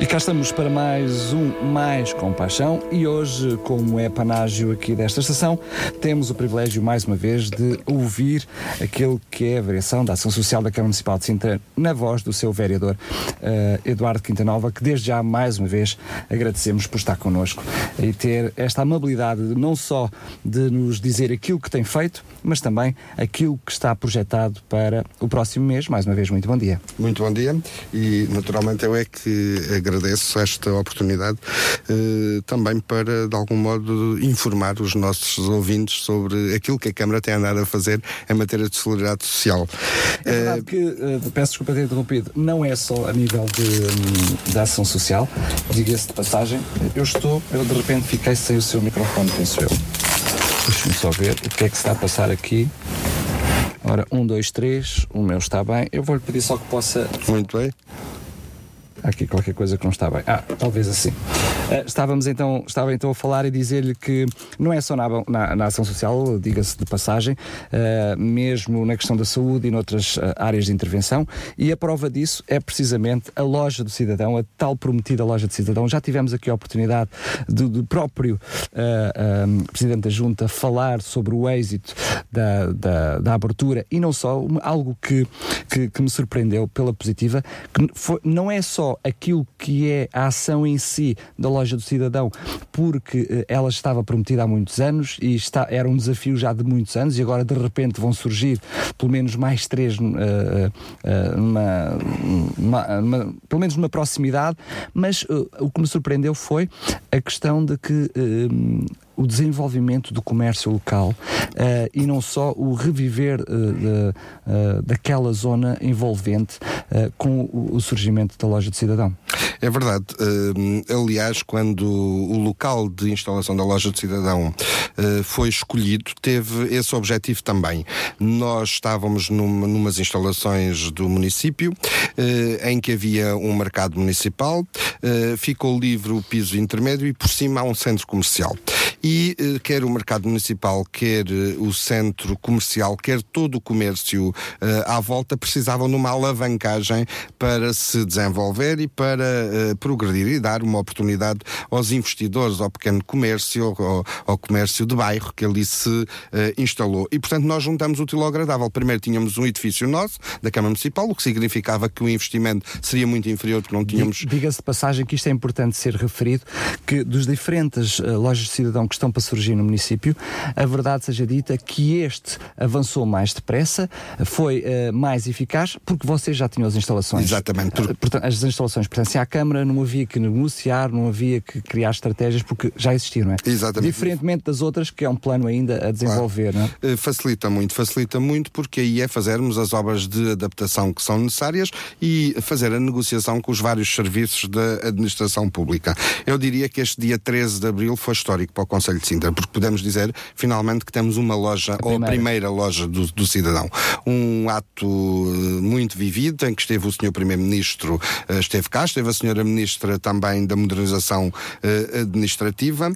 E cá estamos para mais um Mais Compaixão e hoje, como é panágio aqui desta estação, temos o privilégio mais uma vez de ouvir aquele que é a variação da Ação Social da Câmara Municipal de Sintra na voz do seu vereador uh, Eduardo Quintanova, que desde já mais uma vez agradecemos por estar connosco e ter esta amabilidade de, não só de nos dizer aquilo que tem feito, mas também aquilo que está projetado para o próximo mês. Mais uma vez, muito bom dia. Muito bom dia e naturalmente eu é que agradeço esta oportunidade uh, também para, de algum modo, informar os nossos ouvintes sobre aquilo que a Câmara tem andado a fazer em matéria de solidariedade social. É verdade que, uh, peço desculpa ter interrompido, não é só a nível de, de ação social, diga-se de passagem, eu estou, eu de repente fiquei sem o seu microfone, penso eu. Deixa-me só ver o que é que está a passar aqui. Ora, um, dois, três, o meu está bem. Eu vou-lhe pedir só que possa. Muito bem. Aqui qualquer coisa que não está bem. Ah, talvez assim. Uh, estávamos então, estava então a falar e dizer-lhe que não é só na, na, na ação social, diga-se de passagem, uh, mesmo na questão da saúde e noutras uh, áreas de intervenção, e a prova disso é precisamente a loja do cidadão, a tal prometida loja do cidadão. Já tivemos aqui a oportunidade do, do próprio um, Presidente da Junta falar sobre o êxito da, da, da abertura e não só, algo que, que, que me surpreendeu pela positiva, que foi, não é só aquilo que é a ação em si da loja do cidadão, porque uh, ela estava prometida há muitos anos e está, era um desafio já de muitos anos e agora de repente vão surgir pelo menos mais três uh, uh, numa, numa, numa, pelo menos numa proximidade, mas o que me surpreendeu foi a questão de que o desenvolvimento do comércio local uh, e não só o reviver uh, de, uh, daquela zona envolvente com o, o, surgimento da loja de cidadão. É verdade. aliás, quando o local de instalação da loja de cidadão foi escolhido, teve esse objetivo também. Nós estávamos numa, numas instalações do município em que havia um mercado municipal, ficou livre o piso intermédio e por cima há um centro comercial. E eh, quer o mercado municipal, quer eh, o centro comercial, quer todo o comércio eh, à volta precisavam de uma alavancagem para se desenvolver e para progredir e dar uma oportunidade aos investidores, ao pequeno comércio, ao, ao comércio de bairro que ali se instalou. E, portanto, nós juntamos o útil ao agradável. Primeiro tínhamos um edifício nosso, da Câmara Municipal, o que significava que o investimento seria muito inferior porque não tínhamos. Diga-se de passagem que isto é importante ser referido, que dos diferentes uh, lojas de cidadão que estão para surgir no município, a verdade seja dita que este avançou mais depressa, foi uh, mais eficaz, porque vocês já tinham as instalações. Exatamente. Uh, portanto, as instalações pertencem à Câmara, não havia que negociar, não havia que criar estratégias, porque já existiam, não é? Exatamente. Diferentemente das outras, que é um plano ainda a desenvolver, claro. não é? Uh, facilita muito, facilita muito, porque aí é fazermos as obras de adaptação que são necessárias e fazer a negociação com os vários serviços da administração pública. Eu diria que este dia 13 de abril foi histórico para o Conselho de Sintra, porque podemos dizer finalmente que temos uma loja, a ou a primeira loja do, do, cidadão. Um ato uh, muito vivido, em que esteve o Sr. Primeiro-Ministro, uh, esteve cá, esteve a Sra. Ministra também da Modernização uh, Administrativa,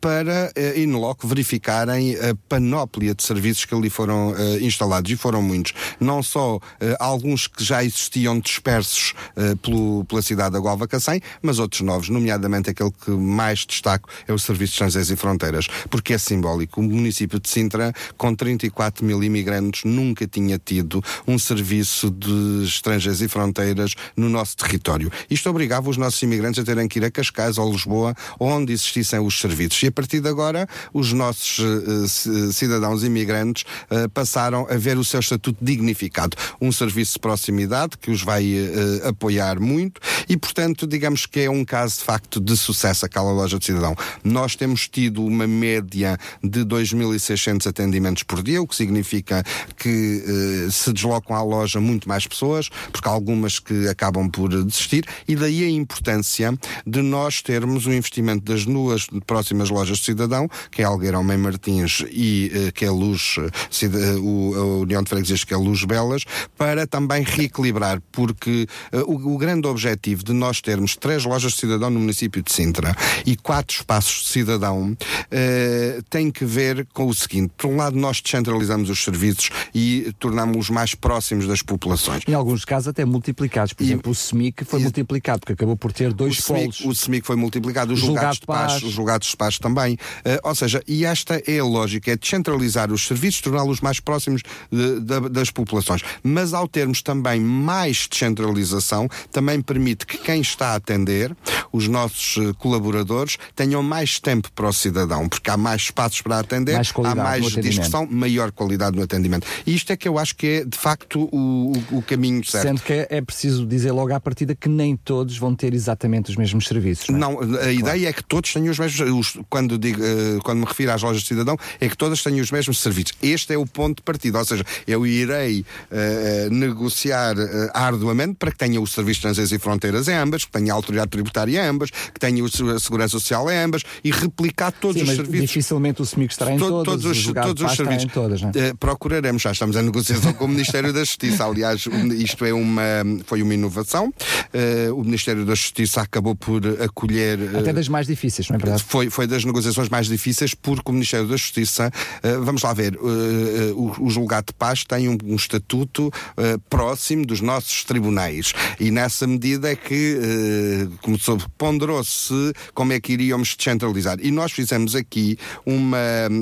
para, in loco, verificarem a panóplia de serviços que ali foram instalados, e foram muitos. Não só alguns que já existiam dispersos pelo, pela cidade da Gualva Cacém, mas outros novos, nomeadamente aquele que mais destaco é o Serviço de Transferência e Fronteiras, porque é simbólico. O município de Sintra, com 34 mil imigrantes, nunca tinha tido um serviço de estrangeiros e fronteiras no nosso território. Isto obrigava os nossos imigrantes a terem que ir a Cascais ou Lisboa, onde existissem os serviços. E a partir de agora, os nossos uh, cidadãos imigrantes uh, passaram a ver o seu estatuto dignificado. Um serviço de proximidade que os vai uh, apoiar muito e, portanto, digamos que é um caso de facto de sucesso aquela loja de cidadão. Nós temos tido uma média de 2.600 atendimentos por dia, o que significa que se deslocam à loja muito mais pessoas, porque há algumas que acabam por desistir, e daí a importância de nós termos o investimento das duas próximas lojas de cidadão, que é Algueirão Mãe Martins e uh, que é Luz, uh, o, a União de Freguesias, que é Luz Belas, para também reequilibrar, porque o, o, grande objetivo de nós termos três lojas de cidadão no município de Sintra e quatro espaços de cidadão tem que ver com o seguinte: por um lado, nós descentralizamos os serviços e tornamos-os mais próximos das populações. Em alguns casos, até multiplicados. Por e, exemplo, o SEMIC foi e, multiplicado, porque acabou por ter dois o polos. o SEMIC foi multiplicado, os julgados de paz, os julgados de paz também. Uh, ou seja, e esta é a lógica, é descentralizar os serviços, torná-los mais próximos de, de, das populações. Mas ao termos também mais descentralização, também permite que quem está a atender, os nossos uh, colaboradores, tenham mais tempo para o cidadão, porque há mais espaços para atender, mais há mais discussão, maior qualidade no atendimento. E isto é que eu acho que é, de facto, o, o, caminho certo. Sendo que é preciso dizer logo à partida que nem todos vão ter exatamente os mesmos serviços. Não, é? não a claro. ideia é que todos tenham os mesmos. Quando, digo, uh, quando me refiro às lojas de cidadão, é que todas tenham os mesmos serviços. Este é o ponto de partida. Ou seja, eu irei uh, negociar uh, arduamente para que tenha o Serviço de Transições e Fronteiras em ambas, que tenha a Autoridade Tributária em ambas, que tenha a Segurança Social em ambas e replicar todos Sim, os serviços. Dificilmente o SMIC estará em todas, todos os, os todos os serviços. Em todas, é? procuraremos, já estamos em negociação com o Ministério da Justiça. Aliás, isto é uma, foi uma inovação. o Ministério da Justiça acabou por acolher. Até das mais difíceis, não é verdade? Foi, foi das negociações mais difíceis, porque o Ministério da Justiça, uh, vamos lá ver, uh, o, o, julgado de paz tem um, um estatuto próximo dos nossos tribunais. E nessa medida é que começou, ponderou-se como é que iríamos descentralizar. E nós fizemos aqui uma.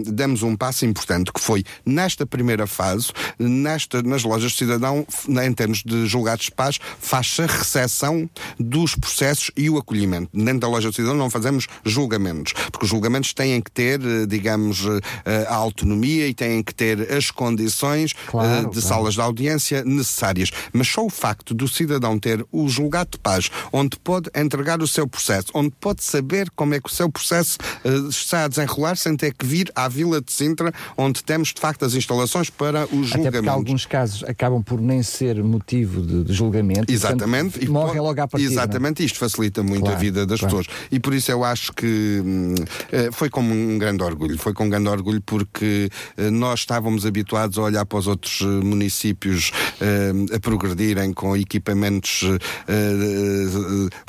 demos um passo importante, que foi nesta primeira fase, nesta, nas lojas de cidadão, em termos de julgados de paz, faz-se a recepção dos processos e o acolhimento. Dentro da loja de cidadão não fazemos julgamentos, porque os julgamentos têm que ter, eh, digamos, eh, a autonomia e têm que ter as condições eh, claro, de claro. salas de audiência necessárias. Mas só o facto do cidadão ter o julgado de paz, onde pode entregar o seu processo, onde pode saber como é que o seu processo está a desenrolar sem ter que vir à Vila de Sintra, onde temos de facto as instalações para o julgamento. Até porque alguns casos acabam por nem ser motivo de, de julgamento. Exatamente. E, morrem logo à partida. Exatamente. Isto facilita muito claro, a vida das claro. pessoas. E por isso eu acho que hum, eh, foi com um grande orgulho. Foi com um grande orgulho porque eh, nós estávamos habituados a olhar para os outros eh, municípios a progredirem com equipamentos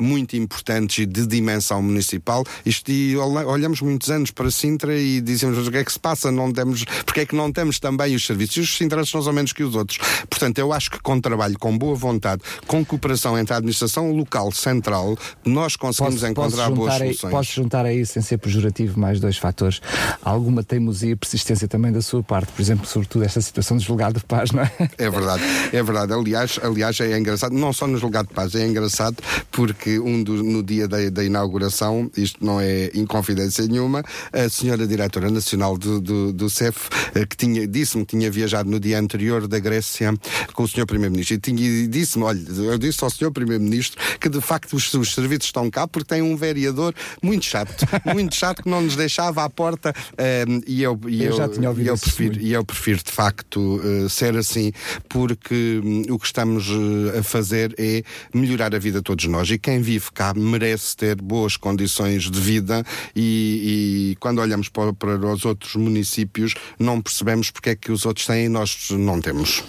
muito importantes e de dimensão municipal. Isto, e olhamos muitos anos para Sintra e dizemos o que é que se passa, não temos, porque é que não temos também os serviços. E os sintrenses são ou menos que os outros. Portanto, eu acho que com trabalho, com boa vontade, com cooperação entre a administração local, central, nós conseguimos posso, encontrar posso boas soluções. posso juntar aí, sem ser pejorativo, mais dois fatores. Alguma teimosia e persistência também da sua parte, por exemplo, sobretudo esta situação de julgado de paz, não é? É verdade, é verdade. Aliás, aliás é engraçado, não só no julgado de paz, é engraçado porque um do, no dia da, da, inauguração, isto não é inconfidência nenhuma, a senhora diretora nacional do, do, do CEF, eh, que tinha, disse-me que tinha viajado no dia anterior da Grécia com o senhor Primeiro-Ministro. E disse-me, olha, eu disse ao senhor Primeiro-Ministro que de facto os, os serviços estão cá porque tem um vereador muito chato, muito chato que não nos deixava à porta uh, e eu, e eu, eu, já tinha ouvido e eu prefiro E eu prefiro de facto uh, ser assim porque um, o que estamos uh, a fazer é melhorar a vida de todos nós. E quem vive cá merece ter boas condições de vida e, e quando olhamos para, para, os outros municípios não percebemos porque é que os outros têm e nós não temos.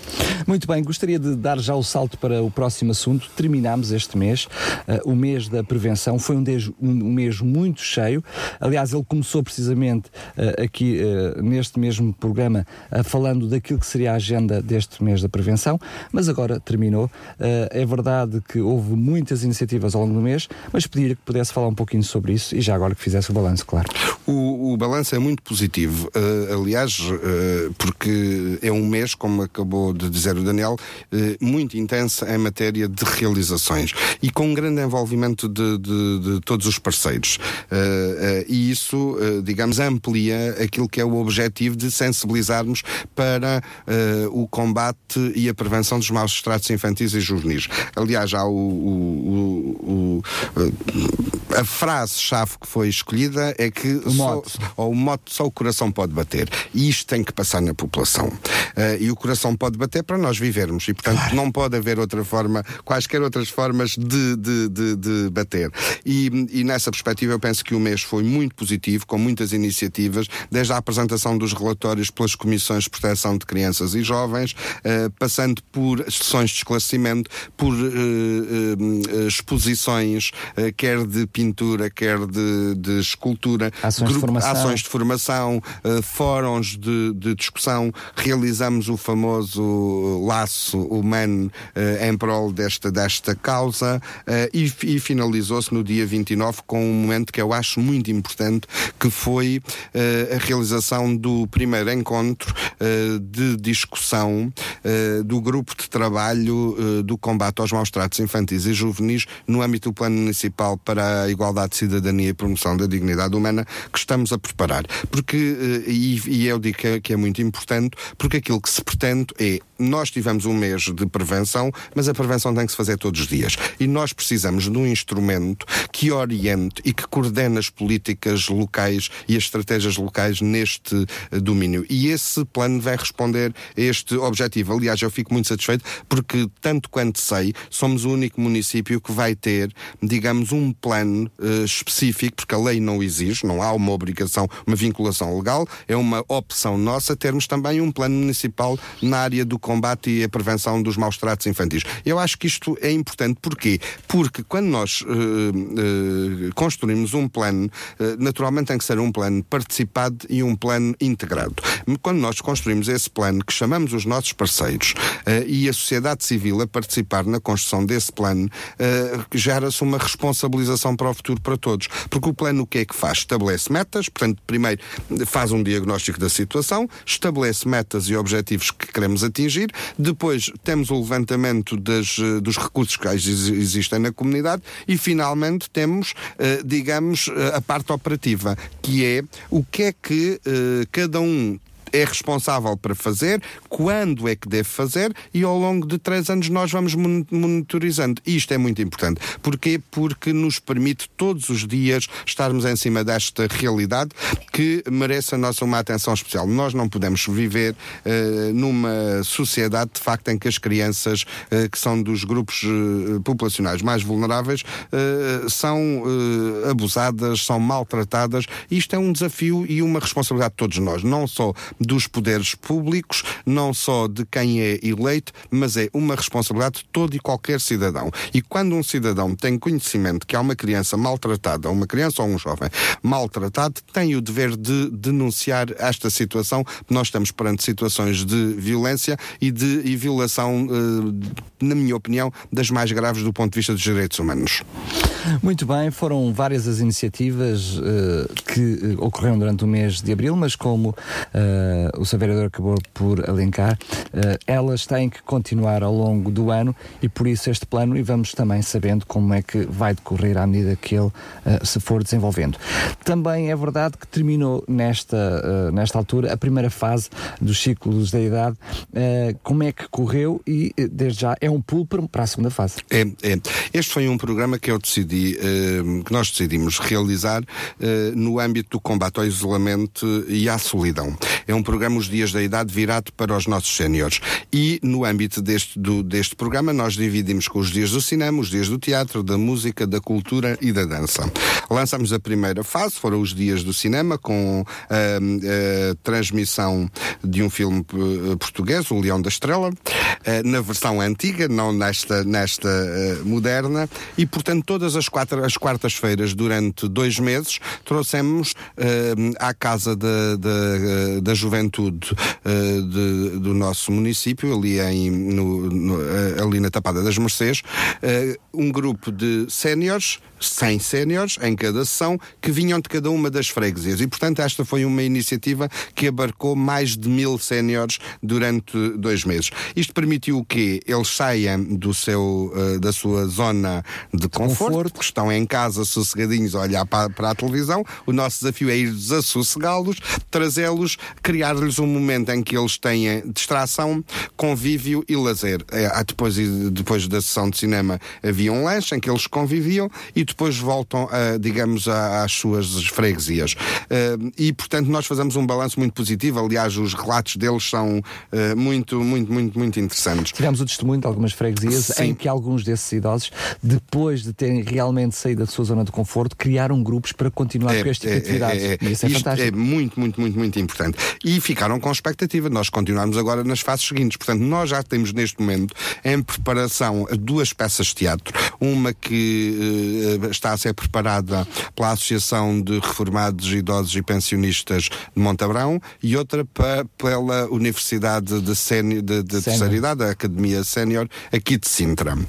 Muito bem, gostaria de dar já o salto para o próximo assunto. Terminamos este mês, uh, o mês da prevenção. Foi um, de, um, um, mês muito cheio. Aliás, ele começou precisamente uh, aqui uh, neste mesmo programa falando daquilo que seria a agenda deste mês da prevenção, mas agora terminou. é verdade que houve muitas iniciativas ao longo do mês, mas pedir que pudesse falar um pouquinho sobre isso e já agora que fizesse o balanço, claro. O, o balanço é muito positivo. Uh, aliás, uh, porque é um mês, como acabou de dizer o Daniel, uh, muito intenso em matéria de realizações e com um grande envolvimento de, de, de todos os parceiros. e isso, digamos, amplia aquilo que é o objetivo de sensibilizarmos para o combate e a prevenção dos maus tratos infantis e juvenis. Aliás, há o, o, o a frase-chave que foi escolhida é que o. Só, ou o mote só o coração pode bater. E isto tem que passar na população. Uh, e o coração pode bater para nós vivermos. E, portanto, claro. não pode haver outra forma, quaisquer outras formas de, de, de, de bater. E, e, nessa perspectiva, eu penso que o mês foi muito positivo, com muitas iniciativas, desde a apresentação dos relatórios pelas comissões de proteção de crianças e jovens, uh, passando por sessões de esclarecimento, por uh, exposições, quer de pintura, quer de, de escultura, ações, grupo, de, formação. ações de formação, uh, fóruns de, de, discussão. Realizamos o famoso laço humano uh, em prol desta, desta causa uh, e, e finalizou-se no dia 29 com um momento que eu acho muito importante, que foi a realização do primeiro encontro de discussão do grupo de trabalho do combate aos maus tratos infantis e juvenis no âmbito do Plano Municipal para a Igualdade de Cidadania e Promoção da Dignidade Humana que estamos a preparar. Porque, eh, e, e eu digo que é, que é muito importante, porque aquilo que se pretende é nós tivemos um mês de prevenção, mas a prevenção tem que se fazer todos os dias. E nós precisamos de um instrumento que oriente e que coordene as políticas locais e as estratégias locais neste eh, domínio. E esse plano vai responder a este objetivo. Aliás, eu fico muito satisfeito porque, tanto quanto sei, somos o único município que vai ter, digamos, um plano uh, específico, porque a lei não exige, não há uma obrigação, uma vinculação legal, é uma opção nossa termos também um plano municipal na área do combate e a prevenção dos maus tratos infantis. Eu acho que isto é importante. Porquê? Porque quando nós uh, uh, construímos um plano, uh, naturalmente tem que ser um plano participado e um plano integrado. Quando nós construímos esse plano, que chamamos os nossos parceiros e a sociedade civil a participar na construção desse plano, gera-se uma responsabilização para o futuro para todos. Porque o plano o que é que faz? Estabelece metas, portanto, primeiro faz um diagnóstico da situação, estabelece metas e objetivos que queremos atingir, depois temos o levantamento das, eh, dos recursos que existem na comunidade e finalmente temos, eh, digamos, eh, a parte operativa, que é o que é que cada um é responsável para fazer, quando é que deve fazer e ao longo de três anos nós vamos monitorizando. E isto é muito importante. Porquê? Porque nos permite todos os dias estarmos em cima desta realidade que merece a nossa uma atenção especial. Nós não podemos viver uh, numa sociedade de facto em que as crianças uh, que são dos grupos uh, populacionais mais vulneráveis são abusadas, são maltratadas. Isto é um desafio e uma responsabilidade de todos nós, não só dos poderes públicos, não só de quem é eleito, mas é uma responsabilidade de todo e qualquer cidadão. E quando um cidadão tem conhecimento que há uma criança maltratada, uma criança ou um jovem maltratado, tem o dever de denunciar esta situação. Nós estamos perante situações de violência e de e violação, eh, na minha opinião, das mais graves do ponto de vista dos direitos humanos. Muito bem, foram várias as iniciativas uh, que uh, ocorreram durante o mês de abril, mas como uh, o seu vereador acabou por alencar, elas têm que continuar ao longo do ano e por isso este plano, e vamos também sabendo como é que vai decorrer à medida que ele se for desenvolvendo. Também é verdade que terminou nesta, nesta altura a primeira fase dos ciclos da idade. como é que correu e, desde já, é um pulo para a segunda fase? É, é. Este foi um programa que eu decidi decidi, uh, que nós decidimos realizar uh, no âmbito do combate ao isolamento e à solidão. É um programa Os Dias da Idade virado para os nossos séniores. E no âmbito deste, do, deste programa nós dividimos com os dias do cinema, os dias do teatro, da música, da cultura e da dança. Lançamos a primeira fase, foram os dias do cinema, com a, a transmissão de um filme eh, português, O Leão da Estrela, na versão antiga, não nesta, nesta moderna, e portanto todas as as, as quartas-feiras, durante dois meses, trouxemos uh, à Casa da, da, da juventude uh, de, do nosso município, ali, em, no, no, uh, ali na Tapada das Mercês, um grupo de séniores 100 séniores em cada sessão que vinham de cada uma das freguesias. E, portanto, esta foi uma iniciativa que abarcou mais de mil séniores durante dois meses. Isto permitiu o quê? Eles saiam do seu, da sua zona de conforto, conforto, que estão em casa sossegadinhos a olhar para, para a televisão. O nosso desafio é ir desassossegá-los, trazê-los, criar-lhes um momento em que eles tenham distração, convívio e lazer. É, depois, depois da sessão de cinema havia um lanche em que eles conviviam e depois voltam, a, digamos, às suas freguesias. Uh, e, portanto, nós fazemos um balanço muito positivo. Aliás, os relatos deles são uh, muito, muito, muito, muito interessantes. Tivemos o testemunho de algumas freguesias Sim. em que alguns desses idosos, depois de terem realmente saído da sua zona de conforto, criaram grupos para continuar é, com este tipo de atividades. É, é, isso é fantástico. É muito, muito, muito, muito importante. E ficaram com expectativa. Nós continuamos agora nas fases seguintes. Portanto, nós já temos neste momento em preparação duas peças de teatro. Uma que uh, está a ser preparada pela Associação de Reformados, Idosos e Pensionistas de Montabrão e outra pela Universidade de, Sénior, de, de Terceira Idade, a Academia Sénior, aqui de Sintra, uh,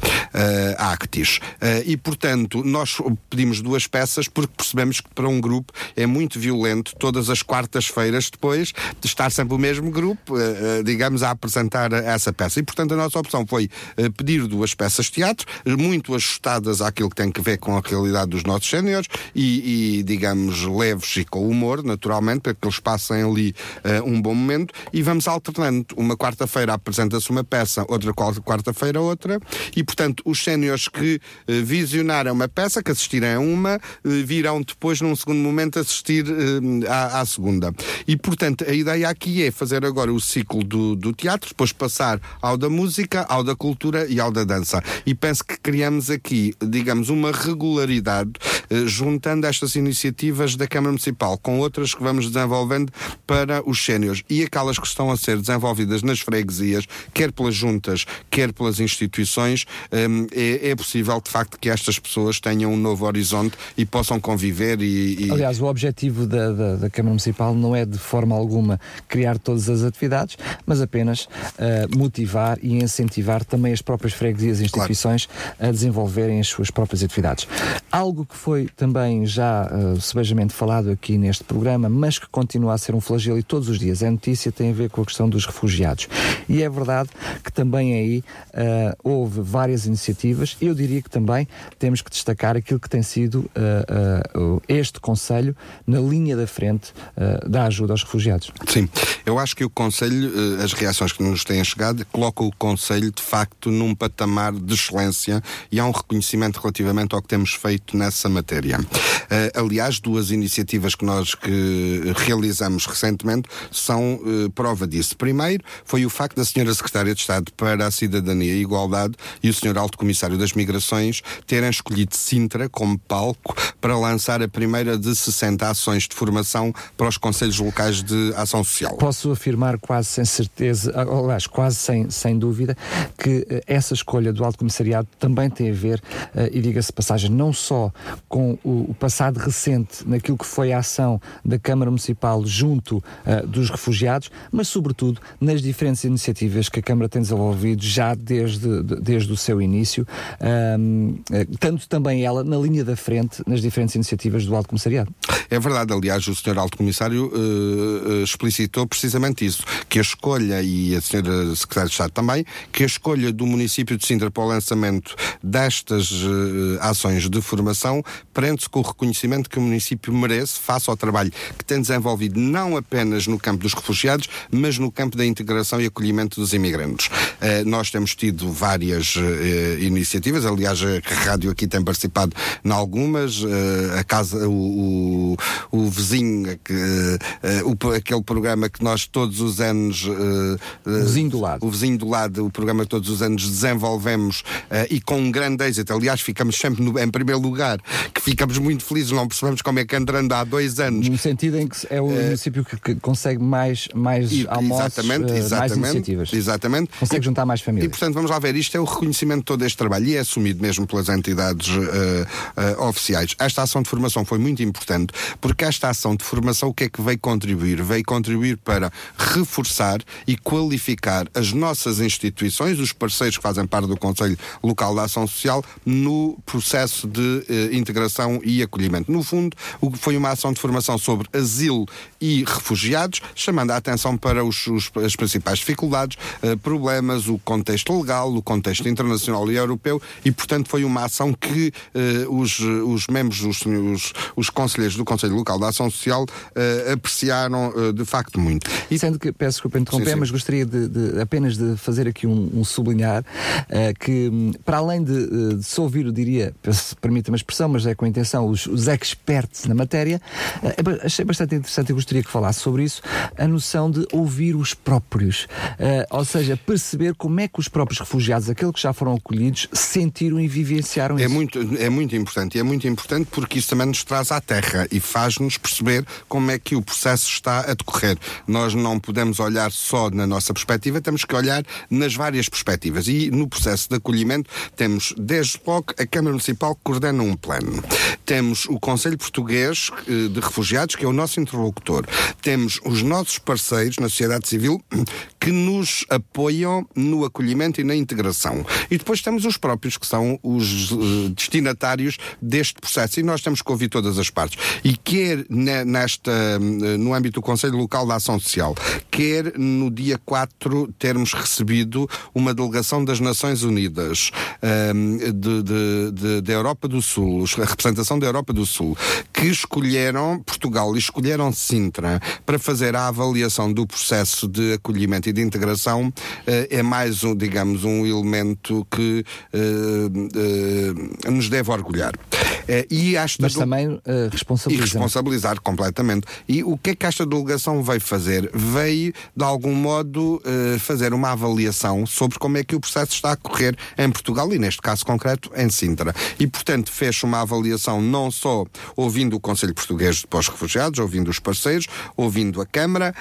Actis. Uh, e, portanto, nós pedimos duas peças porque percebemos que para um grupo é muito violento todas as quartas-feiras depois de estar sempre o mesmo grupo, uh, digamos, a apresentar essa peça. E, portanto, a nossa opção foi pedir duas peças de teatro, muito ajustadas àquilo que tem que ver com a realidade dos nossos séniores e, e, digamos, leves e com humor, naturalmente, para que eles passem ali uh, um bom momento e vamos alternando. Uma quarta-feira apresenta-se uma peça, outra quarta-feira outra e, portanto, os séniores que uh, visionaram uma peça, que assistirem a uma, uh, virão depois, num segundo momento, assistir à, à, segunda. E, portanto, a ideia aqui é fazer agora o ciclo do, do teatro, depois passar ao da música, ao da cultura e ao da dança. E penso que criamos aqui, digamos, uma regularidade eh, juntando estas iniciativas da Câmara Municipal com outras que vamos desenvolvendo para os séniores e aquelas que estão a ser desenvolvidas nas freguesias, quer pelas juntas, quer pelas instituições, ehm, é, é possível de facto que estas pessoas tenham um novo horizonte e possam conviver e. e... Aliás, o objetivo da, da, da, Câmara Municipal não é de forma alguma criar todas as atividades, mas apenas uh, motivar e incentivar também as próprias freguesias e instituições claro. a desenvolverem as suas próprias atividades. Algo que foi também já uh, sebejamente falado aqui neste programa, mas que continua a ser um flagelo e todos os dias é notícia, tem a ver com a questão dos refugiados. E é verdade que também aí uh, houve várias iniciativas. Eu diria que também temos que destacar aquilo que tem sido uh, uh, este Conselho na linha da frente da ajuda aos refugiados. Sim, eu acho que o Conselho, as reações que nos têm chegado, colocam o Conselho de facto num patamar de excelência e um reconhecimento relativamente ao que temos feito nessa matéria. Uh, aliás, duas iniciativas que nós que realizamos recentemente são uh, prova disso. Primeiro, foi o facto da Senhora Secretária de Estado para a Cidadania e Igualdade e o Senhor Alto Comissário das Migrações terem escolhido Sintra como palco para lançar a primeira de 60 ações de formação para os Conselhos Locais de Ação Social. Posso afirmar quase sem certeza, aliás, quase sem, sem dúvida, que uh, essa escolha do Alto Comissariado também tem a ver, e diga-se passagem, não só com o, passado recente naquilo que foi a ação da Câmara Municipal junto uh, dos refugiados, mas sobretudo nas diferentes iniciativas que a Câmara tem desenvolvido já desde, de, desde o seu início, um, tanto também ela na linha da frente nas diferentes iniciativas do Alto Comissariado. É verdade, aliás, o Sr. Alto Comissário uh, explicitou precisamente isso, que a escolha, e a Sra. Secretária de Estado também, que a escolha do município de Sintra para o lançamento destas uh, ações de formação prende-se com o reconhecimento que o município merece face ao trabalho que tem desenvolvido não apenas no campo dos refugiados, mas no campo da integração e acolhimento dos imigrantes. Uh, nós temos tido várias uh, iniciativas, aliás, a rádio aqui tem participado em algumas, a casa, o, o, o vizinho, o, aquele programa que nós todos os anos. o vizinho do lado. O vizinho do lado, o programa que todos os anos desenvolvemos e com um grande êxito. Aliás, ficamos sempre no, em primeiro lugar, que ficamos muito felizes, não percebemos como é que andando há dois anos. No sentido em que é o uh, município que, que, consegue mais, mais e, almoços, exatamente, uh, exatamente, mais iniciativas. Exatamente. Consegue e, juntar mais famílias. E portanto, vamos lá ver, isto é o reconhecimento de todo este trabalho e é assumido mesmo pelas entidades uh, oficiais. Esta ação de formação foi muito importante, porque esta ação de formação o que é que veio contribuir? veio contribuir para reforçar e qualificar as nossas instituições, os parceiros que fazem parte do Conselho Local da Ação Social, no processo de eh, integração e acolhimento. No fundo, o que foi uma ação de formação sobre asilo e refugiados, chamando a atenção para os, os, as principais dificuldades, eh, problemas, o contexto legal, o contexto internacional e europeu, e portanto foi uma ação que eh, os, os membros, os, os, os conselheiros do Conselho Local da Ação Social apreciaram de facto muito. E sendo que, peço desculpa interromper, Sim, sim. mas gostaria de, de- apenas de fazer aqui um, um sublinhar que, hum, para além de, eh, de se ouvir, eu diria, permita-me a expressão, mas é com a intenção, os, os experts na matéria, ba- achei bastante interessante e gostaria que falasse sobre isso, a noção de ouvir os próprios. Eh, ou seja, perceber como é que os próprios refugiados, aqueles que já foram acolhidos, sentiram e vivenciaram É isso. muito, é muito importante e é muito importante porque isso também nos traz à terra e faz-nos perceber como é que o processo está a decorrer. Nós não podemos olhar só na nossa perspectiva, temos que olhar nas várias perspectivas. E no processo de acolhimento temos, desde logo, a Câmara Municipal coordena um plano. Temos o Conselho Português eh, de Refugiados, que é o nosso interlocutor. Temos os nossos parceiros na sociedade civil que nos apoiam no acolhimento e na integração. E depois temos os próprios que são os eh, destinatários deste processo. E nós temos que ouvir todas as partes. E quer ne- nesta, eh, no âmbito do Conselho Local da Ação Social, quer no dia 4 termos recebido uma delegação das Nações Unidas ehm, da Europa do Sul, a representação da Europa do Sul, que escolheram Portugal e escolheram Sintra para fazer a avaliação do processo de acolhimento e de integração, eh, é mais, um, digamos, um elemento que eh, eh, nos deve orgulhar. E esta Mas do- também eh, e responsabiliza. responsabilizar completamente. E o que é que esta delegação veio fazer? Veio, de algum modo, fazer uma avaliação sobre como é que o processo está a correr em Portugal e, neste caso concreto, em Sintra. E, portanto, fez uma avaliação não só ouvindo o Conselho Português de Pós-Refugiados, ouvindo os parceiros, ouvindo a Câmara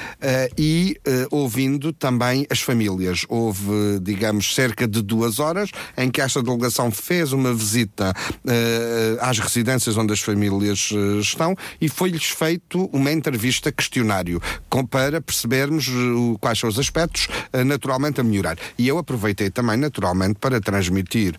e ouvindo também as famílias. Houve, digamos, cerca de duas horas em que esta delegação fez uma visita eh, às residências onde as famílias eh, estão e foi-lhes feito uma entrevista questionário com- para percebermos o- quais são os aspectos naturalmente a melhorar. E eu aproveitei também naturalmente para transmitir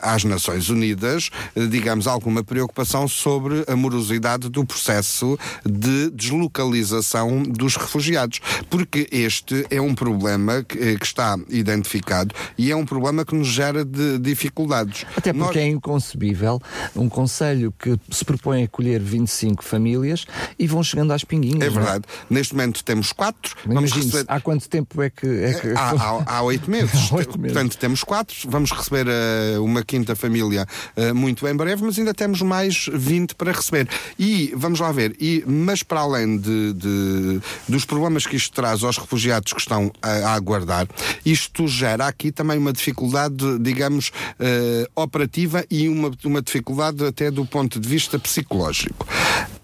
às Nações Unidas, digamos, alguma preocupação sobre a morosidade do processo de deslocalização dos refugiados, porque este é um problema que, eh, que está identificado e é um problema que nos gera de dificuldades. Até Nós- porque é inconcebível um conselho que se propõe a acolher 25 famílias e vão chegando às pinguinhas. É não verdade. Neste momento temos quatro. Vamos receber. há quanto tempo é que. É que... Há, há- oito meses. Meses. Portanto, temos quatro. Vamos receber eh, uma quinta família eh, muito em breve, mas ainda temos mais 20 para receber. E vamos lá ver. E, mas para além de, de- dos problemas que isto traz aos refugiados que estão a, a aguardar, isto gera aqui também uma dificuldade, digamos, eh, operativa e uma, uma dificuldade até do ponto de vista psicológico.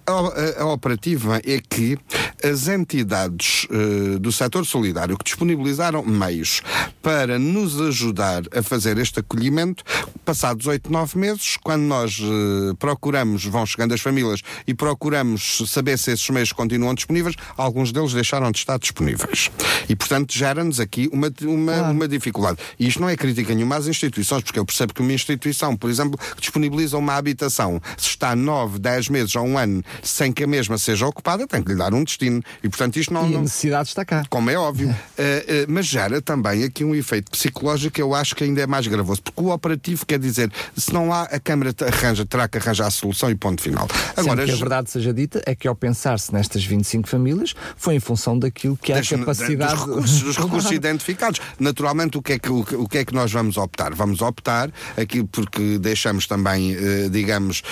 A, operativa é que as entidades eh, do setor solidário que disponibilizaram meios para nos ajudar a fazer este acolhimento, passados oito, nove meses, quando nós eh, procuramos, vão chegando as famílias e procuramos saber se esses meios continuam disponíveis, alguns deles deixaram de estar disponíveis. E, portanto, gera-nos aqui uma, uma, uma dificuldade. E isto não é crítica nenhuma às instituições, porque eu percebo que uma instituição, por exemplo, que disponibiliza uma habitação, se está nove, dez meses ou um ano sem que a mesma seja ocupada, tem que lhe dar um destino. E, portanto, isto não. E a necessidade está cá. como é óbvio. Eh, eh, mas gera também aqui um efeito psicológico que eu acho que ainda é mais gravoso. Porque o operativo quer dizer, se não há, a Câmara arranja, terá que arranjar a solução e ponto final. Agora, que a verdade seja dita é que ao pensar-se nestas 25 famílias foi em função daquilo que é a capacidade dos recursos, dos recursos identificados. Naturalmente, o que, é que, o, que- o que é que nós vamos optar? Vamos optar aqui porque deixamos também, eh, digamos,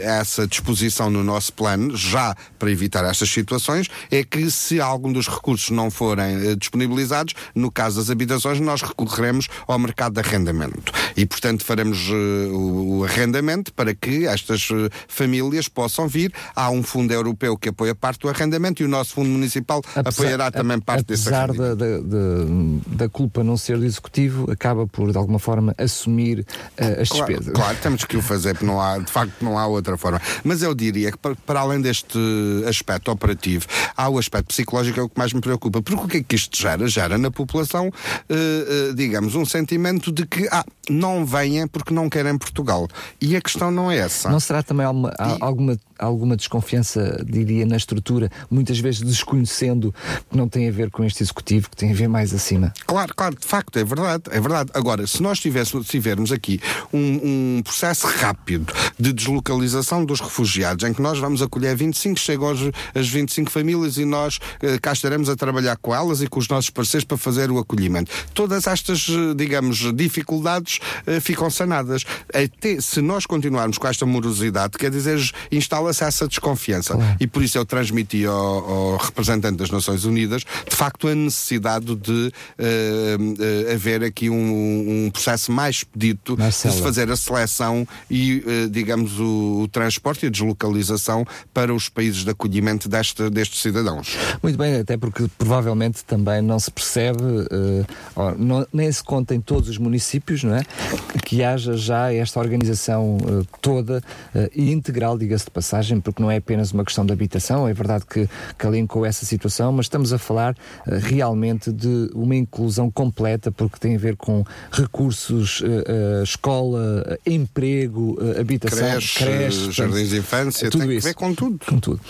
essa disposição no nosso plano, já para evitar estas situações, é que se algum dos recursos não forem eh, disponibilizados, no caso das habitações, nós recorreremos ao mercado de arrendamento. E, portanto, faremos eh, o, arrendamento para que estas eh, famílias possam vir. Há um fundo europeu que apoia parte do arrendamento e o nosso fundo municipal apoiará também parte desse apesar arrendamento. da, da, da, da culpa não ser do executivo, acaba por de alguma forma assumir eh, as Claro, despesas. claro, temos que o fazer, porque não há, de facto não há outra forma. Mas eu diria que, pa- para além deste aspecto operativo, há o aspecto psicológico, é o que mais me preocupa. Porque o que é que isto gera? Gera na população, uh, uh, digamos, um sentimento de que ah, não venham porque não querem Portugal. E a questão não é essa. Não será também alguma, e... alguma, alguma desconfiança, diria, na estrutura, muitas vezes desconhecendo que não tem a ver com este executivo, que tem a ver mais acima? Claro, claro, de facto, é verdade, é verdade. Agora, se nós tivéssemos, tivermos aqui um, um processo rápido de deslocalização dos refugiados, em que nós vamos acolher 25, chegam as 25 famílias e nós eh, cá estaremos a trabalhar com elas e com os nossos parceiros para fazer o acolhimento. Todas estas, eh, digamos, dificuldades eh, ficam sanadas. Até se nós continuarmos com esta morosidade, quer dizer, instala-se essa desconfiança. Claro. E por isso eu transmiti ao, ao, representante das Nações Unidas, de facto, a necessidade de uh, haver aqui um, um, processo mais expedito de se fazer a seleção e, uh, digamos, o, o, transporte e a deslocalização para os países de acolhimento deste, destes cidadãos. Muito bem, até porque provavelmente também não se percebe, uh, não, nem se conta em todos os municípios, não é? Que haja já esta organização uh, toda e integral, diga-se de passagem, porque não é apenas uma questão de habitação, é verdade que, que essa situação, mas estamos a falar realmente de uma inclusão completa, porque tem a ver com recursos, escola, emprego, habitação, creche, creche jardins de infância, tudo tem isso. que ver com tudo. Com tudo.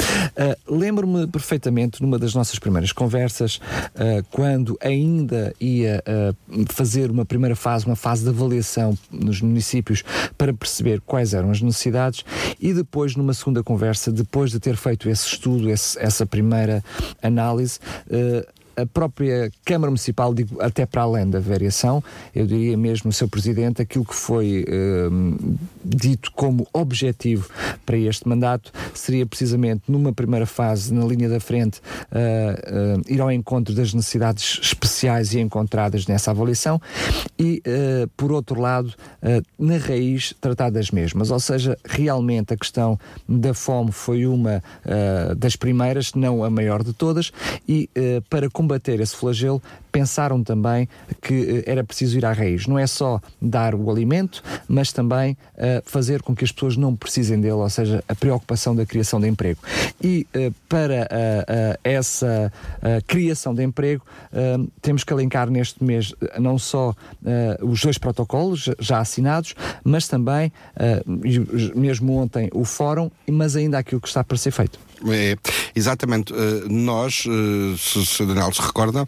Lembro-me perfeitamente numa das nossas primeiras conversas, uh, quando ainda ia uh, fazer uma primeira fase, uma fase de avaliação nos municípios para perceber quais eram as necessidades e depois numa segunda conversa, depois de ter feito esse estudo, esse, essa primeira análise, uh, a própria Câmara Municipal, digo, até para além da variação, eu diria mesmo o seu Presidente, aquilo que foi uh, dito como objetivo para este mandato seria precisamente, numa primeira fase, na linha da frente, uh, uh, ir ao encontro das necessidades especiais e encontradas nessa avaliação e, por outro lado, na raiz, tratar das mesmas. Ou seja, realmente a questão da fome foi uma das primeiras, não a maior de todas, e para combater esse flagelo, pensaram também que eh, era preciso ir à raiz. Não é só dar o alimento, mas também uh, fazer com que as pessoas não precisem dele, ou seja, a preocupação da criação de emprego. E uh, para uh, essa criação de emprego, temos que alencar neste mês não só os dois protocolos já assinados, mas também, mesmo ontem, o fórum, mas ainda aquilo que está para ser feito. É, exatamente. nós, se, se Daniel se recorda,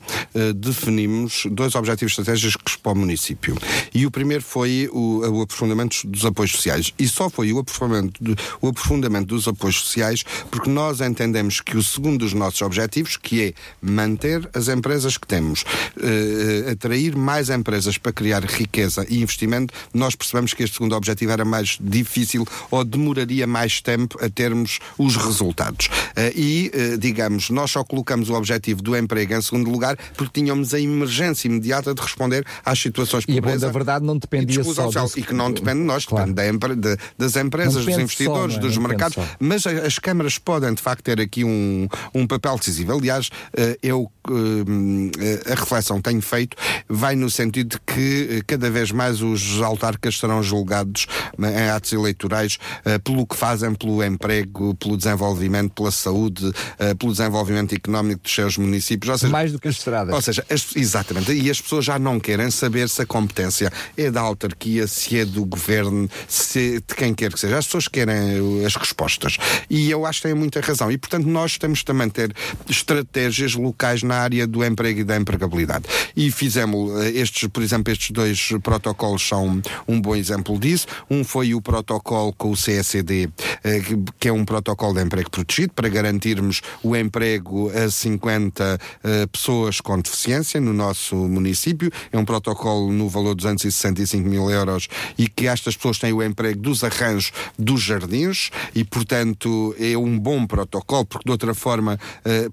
de definimos dois objetivos estratégicos para o município. E o primeiro foi o, o aprofundamento dos apoios sociais. E só foi o aprofundamento, o aprofundamento dos apoios sociais porque nós entendemos que o segundo dos nossos objetivos, que é manter as empresas que temos, uh, atrair mais empresas para criar riqueza e investimento, nós percebemos que este segundo objetivo era mais difícil ou demoraria mais tempo a termos os resultados. Uh, e, uh, digamos, nós só colocamos o objetivo do emprego em segundo lugar porque tínhamos tínhamos a emergência imediata de responder às situações de pobreza. E a verdade não dependia e só social, E que não depende de nós, claro. depende de, das empresas, dos investidores, só, é? dos mercados. Mas as câmaras podem, de facto, ter aqui um, um papel decisivo. Aliás, eh, eu eh, a reflexão que tenho feito vai no sentido de que eh, cada vez mais os autarcas serão julgados em atos eleitorais pelo que fazem pelo emprego, pelo desenvolvimento, pela saúde, pelo desenvolvimento económico dos seus municípios. Ou seja, mais do que as estradas. Ou seja, as, exatamente. E as pessoas já não querem saber se a competência é da autarquia, se é do governo, se de quem quer que seja. As pessoas querem as respostas. E eu acho que têm muita razão. E, portanto, nós temos também ter estratégias locais na área do emprego e da empregabilidade. E fizemos eh, estes, por exemplo, estes dois protocolos são um bom exemplo disso. Um foi o protocolo com o CSD, eh, que é um protocolo de emprego protegido, para garantirmos o emprego a 50 eh, pessoas com deficiência no nosso município. É um protocolo no valor de 265 mil euros e que estas pessoas têm o emprego dos arranjos dos jardins e, portanto, é um bom protocolo, porque de outra forma,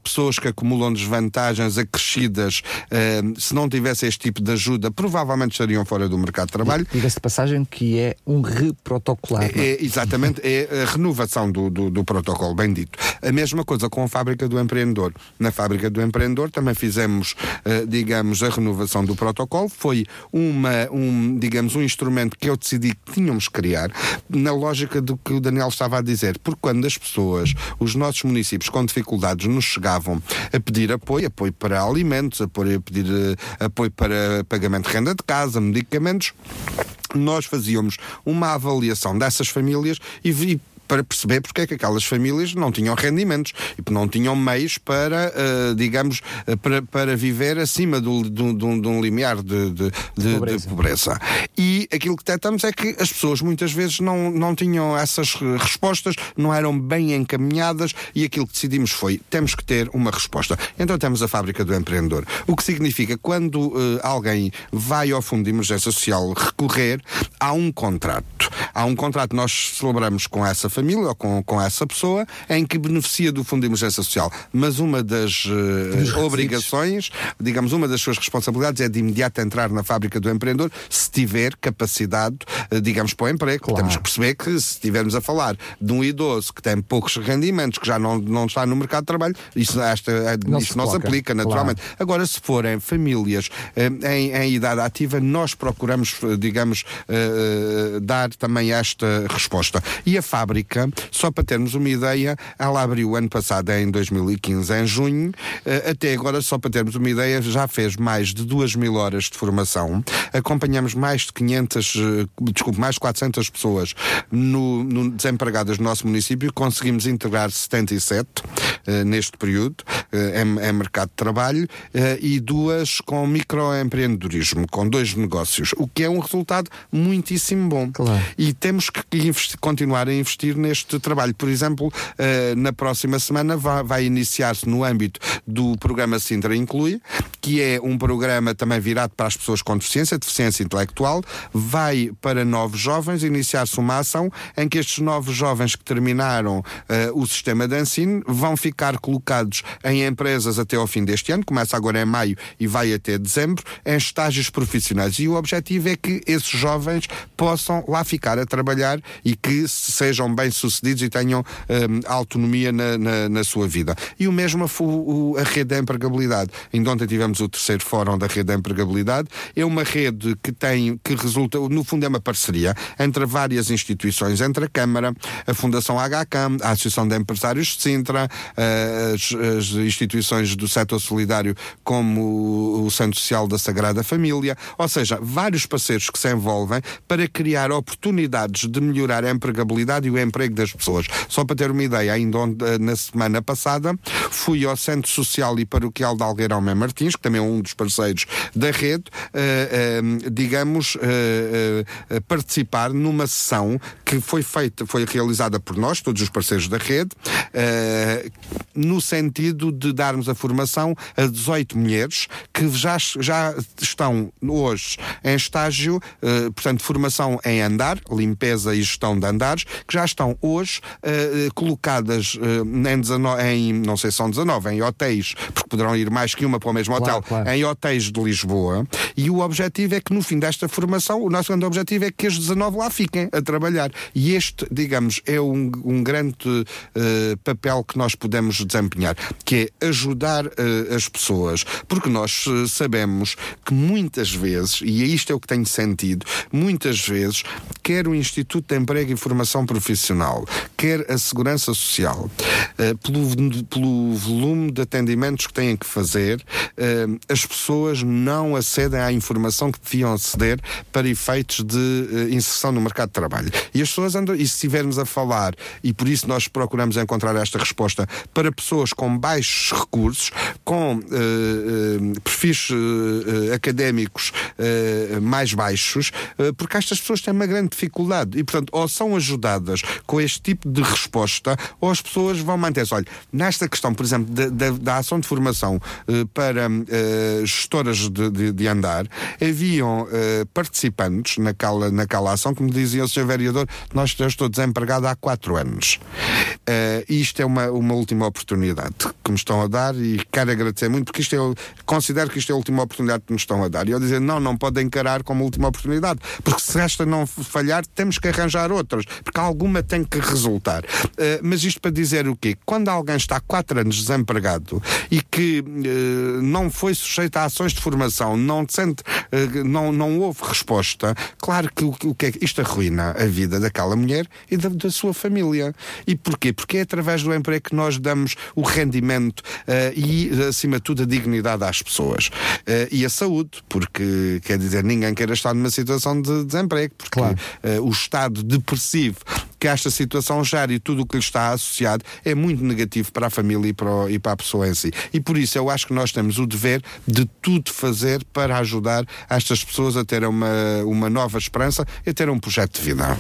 pessoas que acumulam desvantagens acrescidas, eh, se não tivesse este tipo de ajuda, provavelmente estariam fora do mercado de trabalho. Diga-se de passagem que é um reprotocolar. não é? É, exatamente, é a renovação do, do, do protocolo, bem dito. A mesma coisa com a fábrica do empreendedor. Na fábrica do empreendedor também fizemos, eh, digamos, a renovação do protocolo. Foi uma, um, digamos, um instrumento que eu decidi que tínhamos que criar, na lógica do que o Daniel estava a dizer. Porque quando as pessoas, os nossos municípios com dificuldades, nos chegavam a pedir apoio, apoio para alimentos, apoio, a pedir eh, apoio para pagamento de renda de casa, medicamentos, nós fazíamos uma avaliação dessas famílias e para perceber porque é que aquelas famílias não tinham rendimentos e não tinham meios para, uh, digamos, uh, para, para viver acima do, do, do, de um limiar de, de, de, Pobreza. de pobreza. E aquilo que detectamos é que as pessoas muitas vezes não, não tinham essas eh, respostas, não eram bem encaminhadas e aquilo que decidimos foi, temos que ter uma resposta. Então temos a fábrica do empreendedor. O que significa que quando uh, alguém vai ao Fundo de Emergência Social recorrer, há um contrato. Há um contrato que nós celebramos com essa família ou com, com essa pessoa em que beneficia do Fundo de Emergência Social. Mas uma das uh, obrigações, digamos, uma das suas responsabilidades é de imediato entrar na fábrica do empreendedor se tiver capacidade, uh, digamos, para o emprego. Claro. Temos que perceber que se estivermos a falar de um idoso que tem poucos rendimentos, que já não, não está no mercado de trabalho, isso, esta, Não isso se não se aplica, naturalmente. Agora, se forem famílias eh, em, em idade ativa, nós procuramos, digamos, dar também esta resposta. E a fábrica, só para termos uma ideia, ela abriu ano passado, em 2015, em junho, eh, até agora, só para termos uma ideia, já fez mais de 2 mil horas de formação, acompanhamos mais de 500, eh, desculpe, mais de 400 pessoas no, no- desempregadas no nosso município, conseguimos integrar 77 eh, neste período em, em mercado de trabalho e duas com microempreendedorismo, com dois negócios, o que é um resultado muitíssimo bom. Claro. E temos que investi- continuar a investir neste trabalho. Por exemplo, eh, na próxima semana vai, iniciar-se no âmbito do programa Sintra Inclui, que é um programa também virado para as pessoas com deficiência, deficiência intelectual, vai para novos jovens iniciar-se uma ação em que estes novos jovens que terminaram eh, o sistema de ensino vão ficar colocados em empresas até ao fim deste ano, começa agora em maio e vai até dezembro, em estágios profissionais. E o objetivo é que esses jovens possam lá ficar a trabalhar e que sejam bem-sucedidos e tenham hum, autonomia na, na, na sua vida. E o mesmo foi o- a rede da empregabilidade. Ainda ontem tivemos o terceiro fórum da rede da empregabilidade. É uma rede que tem, que resulta, no fundo é uma parceria entre várias instituições, entre a Câmara, a Fundação HCAM, a Associação de Empresários de Sintra, as, as instituições do setor solidário como o, o Centro Social da Sagrada Família, ou seja, vários parceiros que se envolvem para criar oportunidades de melhorar a empregabilidade e o emprego das pessoas. Só para ter uma ideia, ainda onde, eh, na semana passada fui ao Centro Social e Paroquial de Algueirão Mem Martins, que também é um dos parceiros da rede, eh, eh, digamos, eh, participar numa sessão que foi feita, foi realizada por nós, todos os parceiros da rede, no sentido de darmos a formação a 18 mulheres que já, já estão hoje em estágio, portanto, formação em andar, limpeza e gestão de andares, que já estão hoje eh, colocadas eh, em, 19, em, não sei se são 19, em hotéis, porque poderão ir mais que uma para o mesmo Claro, hotel, claro. em hotéis de Lisboa, e o objetivo é que no fim desta formação, o nosso grande objetivo é que as 19 lá fiquem a trabalhar. E este, digamos, é um, um grande eh, papel que nós podemos desempenhar, que é ajudar eh, as pessoas, porque nós eh, sabemos que muitas vezes, e isto é o que tenho sentido, muitas vezes, quer o Instituto de Emprego e Formação Profissional, quer a Segurança Social, eh, pelo, pelo volume de atendimentos que têm que fazer, eh, as pessoas não acedem à informação que deviam aceder para efeitos de eh, inserção no mercado de trabalho. E as pessoas andam, e se estivermos a falar, e por isso nós procuramos encontrar esta resposta para pessoas com baixos recursos, com perfis académicos mais baixos, porque estas pessoas têm uma grande dificuldade. E, portanto, ou são ajudadas com este tipo de resposta, ou as pessoas vão manter-se. Olha, nesta questão, por exemplo, da, da, da ação de formação eh, para eh, gestoras de, de, de, andar, haviam eh, participantes naquela, naquela ação que me diziam, Sr. Vereador, nós, eu estou desempregado há quatro anos. Uh, isto é uma, uma última oportunidade que me estão a dar e quero agradecer muito, porque isto é, considero que isto é a última oportunidade que nos estão a dar. E eu dizer, não, não podem encarar como última oportunidade, porque se esta não falhar, temos que arranjar outras, porque alguma tem que resultar. Uh, mas isto para dizer o quê? Quando alguém está há quatro anos desempregado e que uh, não foi sujeito a ações de formação, não sente, não, não houve resposta, claro que o, o que é, isto arruina a vida daquela mulher e da, da sua família. E porquê? Porque é através do emprego que nós damos o rendimento uh, e, acima de tudo, a dignidade às pessoas. Uh, e a saúde, porque, quer dizer, ninguém queira estar numa situação de desemprego, porque claro. uh, o estado depressivo que esta situação gera e tudo o que lhe está associado é muito negativo para a família e para, o, e para a pessoa em si. E por isso eu acho que nós temos o dever de tudo fazer para ajudar estas pessoas a ter uma, uma nova esperança e a ter um projeto de vida.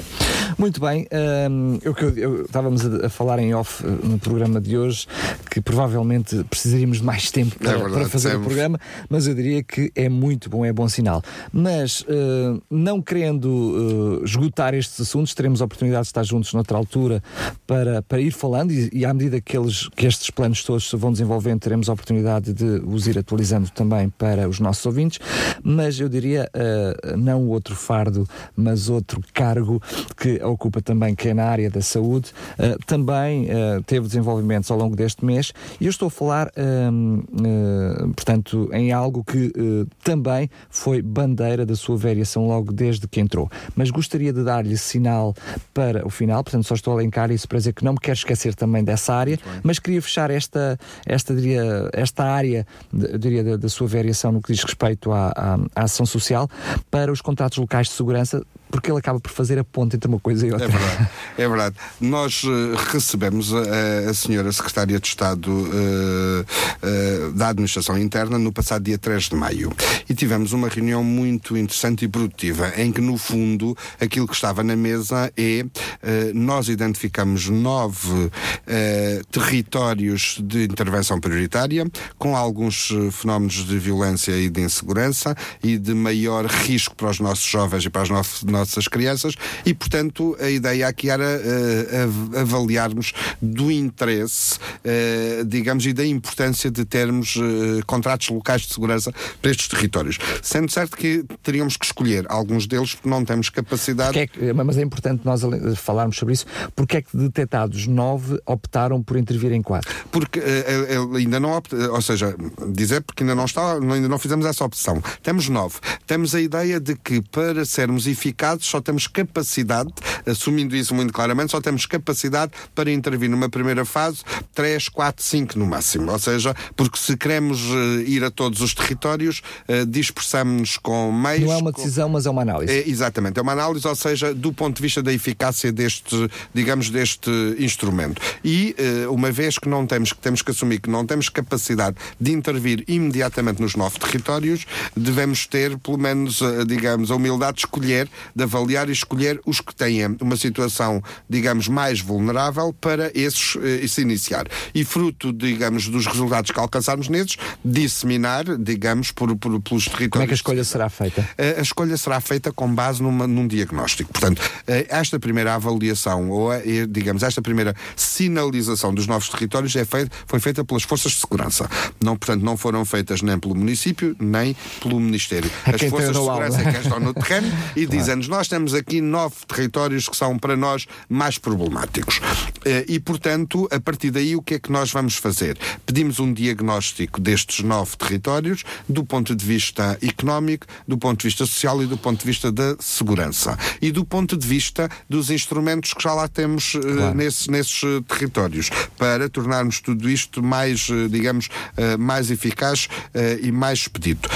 Muito bem, um, eu, eu, eu, estávamos a, a, falar em off uh, no programa de hoje que provavelmente precisaríamos de mais tempo para, é verdade, para fazer temos. o programa, mas eu diria que é muito bom, é bom sinal. Mas uh, não querendo uh, esgotar estes assuntos, teremos a oportunidade de estar juntos noutra altura para, para ir falando e, e à medida que, eles, que estes planos todos se vão desenvolvendo, teremos a oportunidade de os ir atualizando também para os nossos ouvintes. Mas eu diria, uh, não outro fardo, mas outro cargo que ocupa também, que é na área da saúde, uh, também uh, teve desenvolvimentos ao longo deste mês e eu estou a falar, portanto, em algo que também foi bandeira da sua variação logo desde que entrou. Mas gostaria de dar-lhe sinal para o final, portanto, só estou a elencar isso para dizer que não me quero esquecer também dessa área, mas queria fechar esta, esta, diria, esta área, diria, da, da sua variação no que diz respeito à, à, à ação social para os contratos locais de segurança, porque ele acaba por fazer a ponte entre uma coisa e outra. É verdade. É verdade. Nós uh, recebemos a, a, senhora Secretária de Estado uh, uh, da Administração Interna no passado dia 3 de maio e tivemos uma reunião muito interessante e produtiva em que, no fundo, aquilo que estava na mesa é nós identificamos nove territórios de intervenção prioritária com alguns fenómenos de violência e de insegurança e de maior risco para os nossos jovens e para as nossas nossas crianças e, portanto, a ideia aqui era uh, avaliarmos do interesse, uh, digamos, e da importância de termos uh, contratos locais de segurança para estes territórios. Sendo certo que teríamos que escolher alguns deles porque não temos capacidade. É que, mas é importante nós falarmos sobre isso. Porque é que detectados nove optaram por intervir em quatro? Porque ainda não opta, ou seja, dizer porque ainda não está, ainda não fizemos essa opção. Temos nove. Temos a ideia de que para sermos eficazes só temos capacidade, assumindo isso muito claramente, só temos capacidade para intervir numa primeira fase 3, 4, 5 no máximo. Ou seja, porque se queremos uh, ir a todos os territórios, uh, dispersamos-nos com meios. Não é uma decisão, com... mas é uma análise. É, exatamente, é uma análise, ou seja, do ponto de vista da eficácia deste, digamos, deste instrumento. E uh, uma vez que não temos, que temos que assumir que não temos capacidade de intervir imediatamente nos nove territórios, devemos ter, pelo menos, digamos, a humildade de escolher de avaliar e escolher os que têm uma situação, digamos, mais vulnerável para esses eh, se iniciar. E fruto, digamos, dos resultados que alcançarmos nesses, disseminar, digamos, por, por, pelos territórios. Como é que a escolha será feita? A, a escolha será feita com base numa, num diagnóstico. Portanto, eh, esta primeira avaliação, ou, digamos, esta primeira sinalização dos novos territórios é feita, foi feita pelas forças de segurança. Não, portanto, não foram feitas nem pelo município, nem pelo Ministério. As forças de segurança é que estão no terreno e claro. dizem nós temos aqui nove territórios que são para nós mais problemáticos. Eh, e, portanto, a partir daí, o que é que nós vamos fazer? Pedimos um diagnóstico destes nove territórios do ponto de vista económico, do ponto de vista social e do ponto de vista da segurança. E do ponto de vista dos instrumentos que já lá temos eh, claro. nesses, nesses eh, territórios, para tornarmos tudo isto mais, digamos, mais eficaz e mais expedito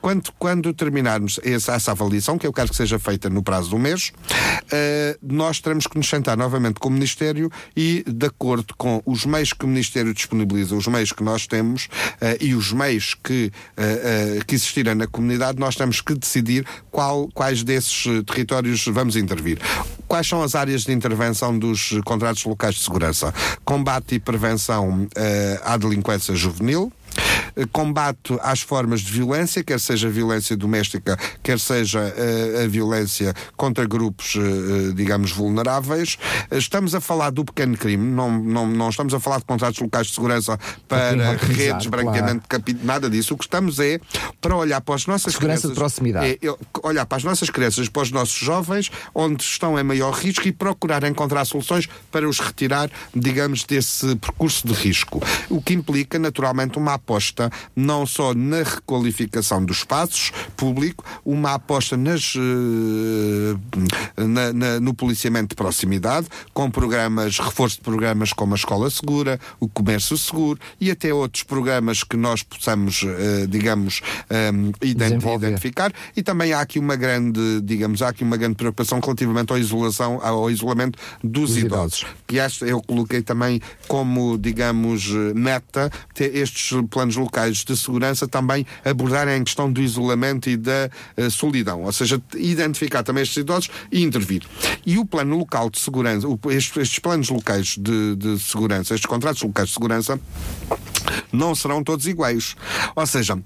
quando, quando terminarmos essa, essa, avaliação, que eu quero que seja feita no prazo do mês, uh, nós teremos que nos sentar novamente com o Ministério e, de acordo com os meios que o Ministério disponibiliza, os meios que nós temos uh, e os meios que, uh, que existirem na comunidade, nós temos que decidir qual, quais desses territórios vamos intervir. Quais são as áreas de intervenção dos contratos locais de segurança? Combate e prevenção à delinquência juvenil, combate às formas de violência, quer seja violência doméstica, quer seja uh, a violência contra grupos, uh, digamos, vulneráveis. Estamos a falar do pequeno crime, não, não, não estamos a falar de contratos locais de segurança para redes, branqueamento claro. de nada disso. O que estamos é para olhar para as nossas segurança crianças. de proximidade. É, olhar para as nossas crianças, para os nossos jovens, onde estão em maior risco e procurar encontrar soluções para os retirar, digamos, desse percurso de risco. O que implica, naturalmente, uma aposta não só na requalificação dos espaços público, uma aposta nas, uh, na, na, no policiamento de proximidade, com programas, reforço de programas como a Escola Segura, o Comércio Seguro e até outros programas que nós possamos, uh, digamos, eh, ident identificar. E também há aqui uma grande, digamos, há aqui uma grande preocupação relativamente à isolação, ao isolamento dos, idosos. Que esta eu coloquei também como, digamos, meta estes planos locais de segurança também abordarem a questão do isolamento e da uh, solidão, ou seja, identificar também estes idosos e intervir. E o plano local de segurança, o, estes, estes, planos locais de, de segurança, estes contratos locais de segurança, não serão todos iguais. Ou seja,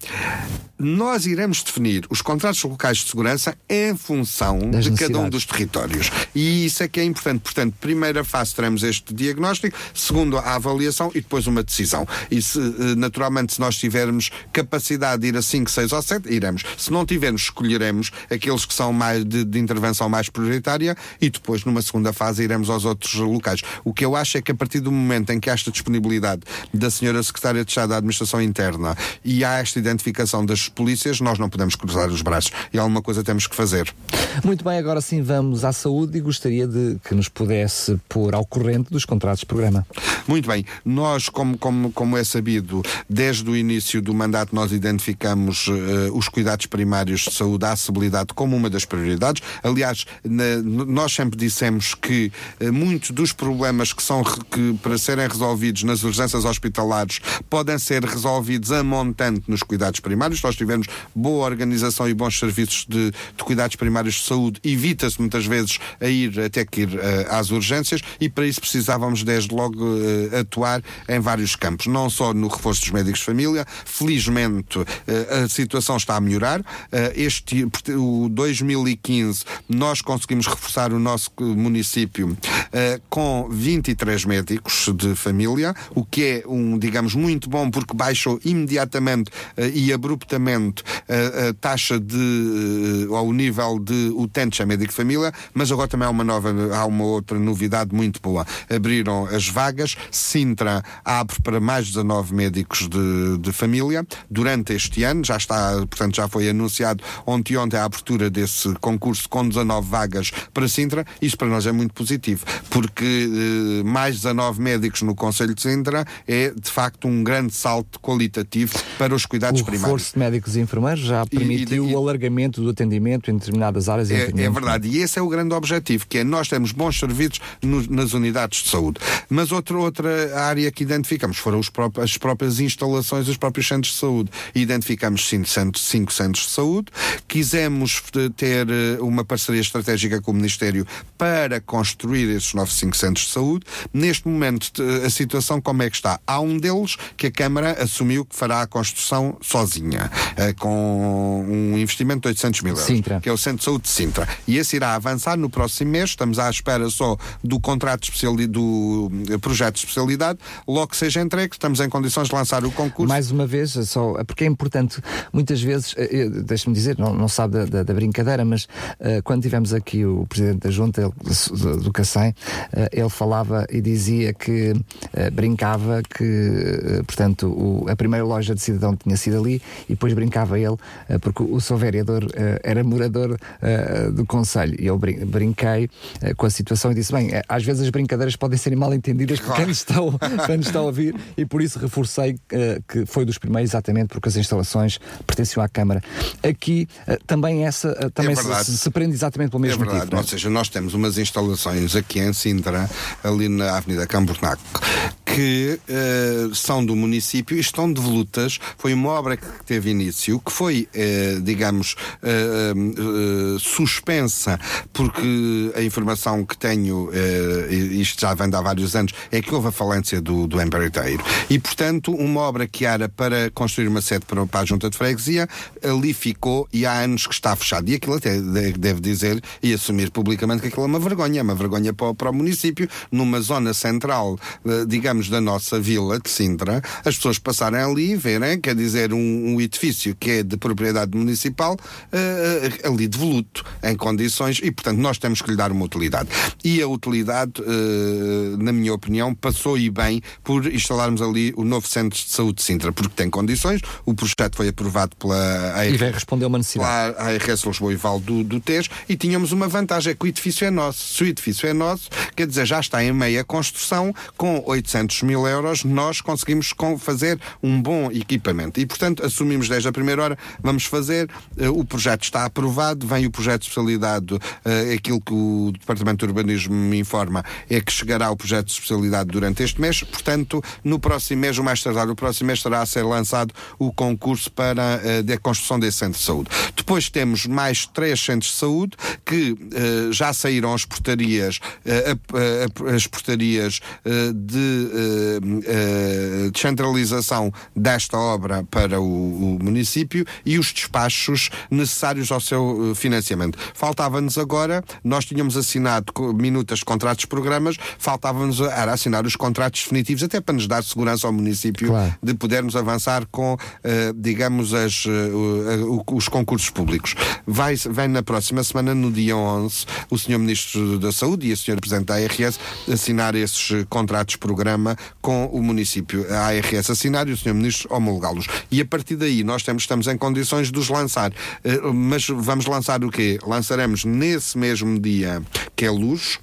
nós iremos definir os contratos locais de segurança em função das de cada um dos territórios. E isso é que é importante. Portanto, primeira fase teremos este diagnóstico, segundo a avaliação e depois uma decisão. E se, eh, naturalmente, se nós tivermos capacidade de ir a 5, 6 ou 7, iremos. Se não tivermos, escolheremos aqueles que são mais de, de intervenção mais prioritária e depois, numa segunda fase, iremos aos outros locais. O que eu acho é que a partir do momento em que há esta disponibilidade da senhora Secretária de Estado da Administração Interna e há esta identificação das polícias, nós não podemos cruzar os braços e alguma coisa temos que fazer. Muito bem, agora sim vamos à saúde e gostaria de que nos pudesse pôr ao corrente dos contratos de programa. Muito bem, nós, como, como, como é sabido, desde o início do mandato nós identificamos uh, os cuidados primários de saúde, a acessibilidade como uma das prioridades. Aliás, na, nós sempre dissemos que uh, muitos dos problemas que são que, para serem resolvidos nas urgências hospitalares podem ser resolvidos a montante nos cuidados primários. Nós tivemos boa organização e bons serviços de, de cuidados primários de saúde, evita-se muitas vezes a ir até que ir uh, às urgências e para isso precisávamos desde logo uh, atuar em vários campos, não só no reforço dos médicos de família, felizmente uh, a situação está a melhorar. este o 2015 nós conseguimos reforçar o nosso município com 23 médicos de família, o que é um, digamos, muito bom porque baixou imediatamente e abruptamente a, a taxa de, uh, ao nível de utentes a médico de família, mas agora também há uma nova, há uma outra novidade muito boa. Abriram as vagas, Sintra abre para mais 19 médicos de, de família durante este ano, já está, portanto, já foi anunciado ontem ontem a abertura desse concurso com 19 vagas para Sintra, isso para nós é muito positivo, porque uh, mais 19 médicos no Conselho de Sintra é de facto um grande salto qualitativo para os cuidados o primários. O reforço de médicos e enfermeiros já permitiu e, e, o alargamento do atendimento em determinadas áreas. É, é verdade, e esse é o grande objetivo, que é nós temos bons serviços no, nas unidades de saúde. Mas outra, outra área que identificamos foram os próprios, as próprias instalações dos próprios centros de saúde. Identificamos cinco centros, cinco centros de saúde, quisemos ter eh, uma parceria estratégica com o Ministério para construir esses novos cinco centros de saúde. Neste momento, a situação como é que está? Há um deles que a Câmara assumiu que fará a construção sozinha, eh, com um investimento de 800 mil euros, Sintra. que é o Centro de Saúde de Sintra. E esse irá avançar no próximo mês, estamos à espera só do contrato especial do eh, projeto de especialidade, logo que seja entregue, estamos em condições de lançar o concurso. Mais uma vez, só porque é importante, muitas vezes, eh, deixe-me dizer, não, não sabe da, da, da brincadeira, mas uh, quando tivemos aqui o Presidente da Junta ele, do CACEM, uh, ele falava e dizia que uh, brincava que, portanto, o, a primeira loja de cidadão tinha sido ali e depois brincava ele, uh, porque o seu vereador uh, era morador do Conselho. E eu brin brinquei com a situação e disse: bem, às vezes as brincadeiras podem ser mal entendidas por quem está, quem está a ouvir, e por isso reforcei que foi dos primeiros, exatamente porque as instalações pertenciam à Câmara. Aqui também essa também é se, se, prende exatamente pelo mesmo é verdade. motivo. Ou seja, nós temos umas instalações aqui em Sintra, ali na Avenida Cambornaco, que uh, são do município e estão devolutas. Foi uma obra que teve início, que foi, uh, digamos, uh, suspensa, porque a informação que tenho, isto já vem de há vários anos, é que houve a falência do, do empreiteiro. E, portanto, uma obra que era para construir uma sede para, para a Junta de Freguesia, ali ficou e há anos que está fechado. E aquilo até deve dizer e assumir publicamente que aquilo é uma vergonha, é uma vergonha para, para o município, numa zona central, digamos, da nossa vila de Sintra, as pessoas passarem ali e verem, quer dizer, um, um edifício que é de propriedade municipal, uh, ali devoluto, em condições, e portanto nós temos que lhe dar uma utilidade. E a utilidade, uh, na minha opinião, passou e bem por instalarmos ali o novo Centro de Saúde de Sintra, porque tem condições, o projeto foi aprovado pela ARS, e vai responder uma necessidade. Pela ARS Lisboa e Val do, do TES, e tínhamos uma vantagem, é que o edifício é nosso. Se o edifício é nosso, quer dizer, já está em meia construção, com 800 mil euros, nós conseguimos fazer um bom equipamento. E, portanto, assumimos desde a primeira hora, vamos fazer, uh, o projeto está aprovado, vem o projeto de especialidade, uh, aquilo que o Departamento de Urbanismo me informa é que chegará o projeto de especialidade durante este mês, portanto, no próximo mês, o mais tardar, o próximo mês estará a ser lançado o concurso para a construção desse centro de saúde. Depois temos mais três centros de saúde que já saíram as portarias, as portarias de uh, descentralização desta obra para o, o, município e os despachos necessários ao seu eh, financiamento. Faltava-nos agora, nós tínhamos assinado minutas contratos programas, faltava-nos era assinar os contratos definitivos, até para nos dar segurança ao município claro. de podermos avançar com, uh, digamos, as, uh, os concursos públicos. Vai, vem na próxima semana, no dia 11, o Sr. Ministro da Saúde e a Sra. Presidente da ARS assinar esses contratos com o município, a ARS assinar e o Sr. Ministro homologá-los. E a partir daí nós temos, estamos em condições de os lançar. Uh, mas vamos lançar o quê? Lançaremos nesse mesmo dia, que é luz,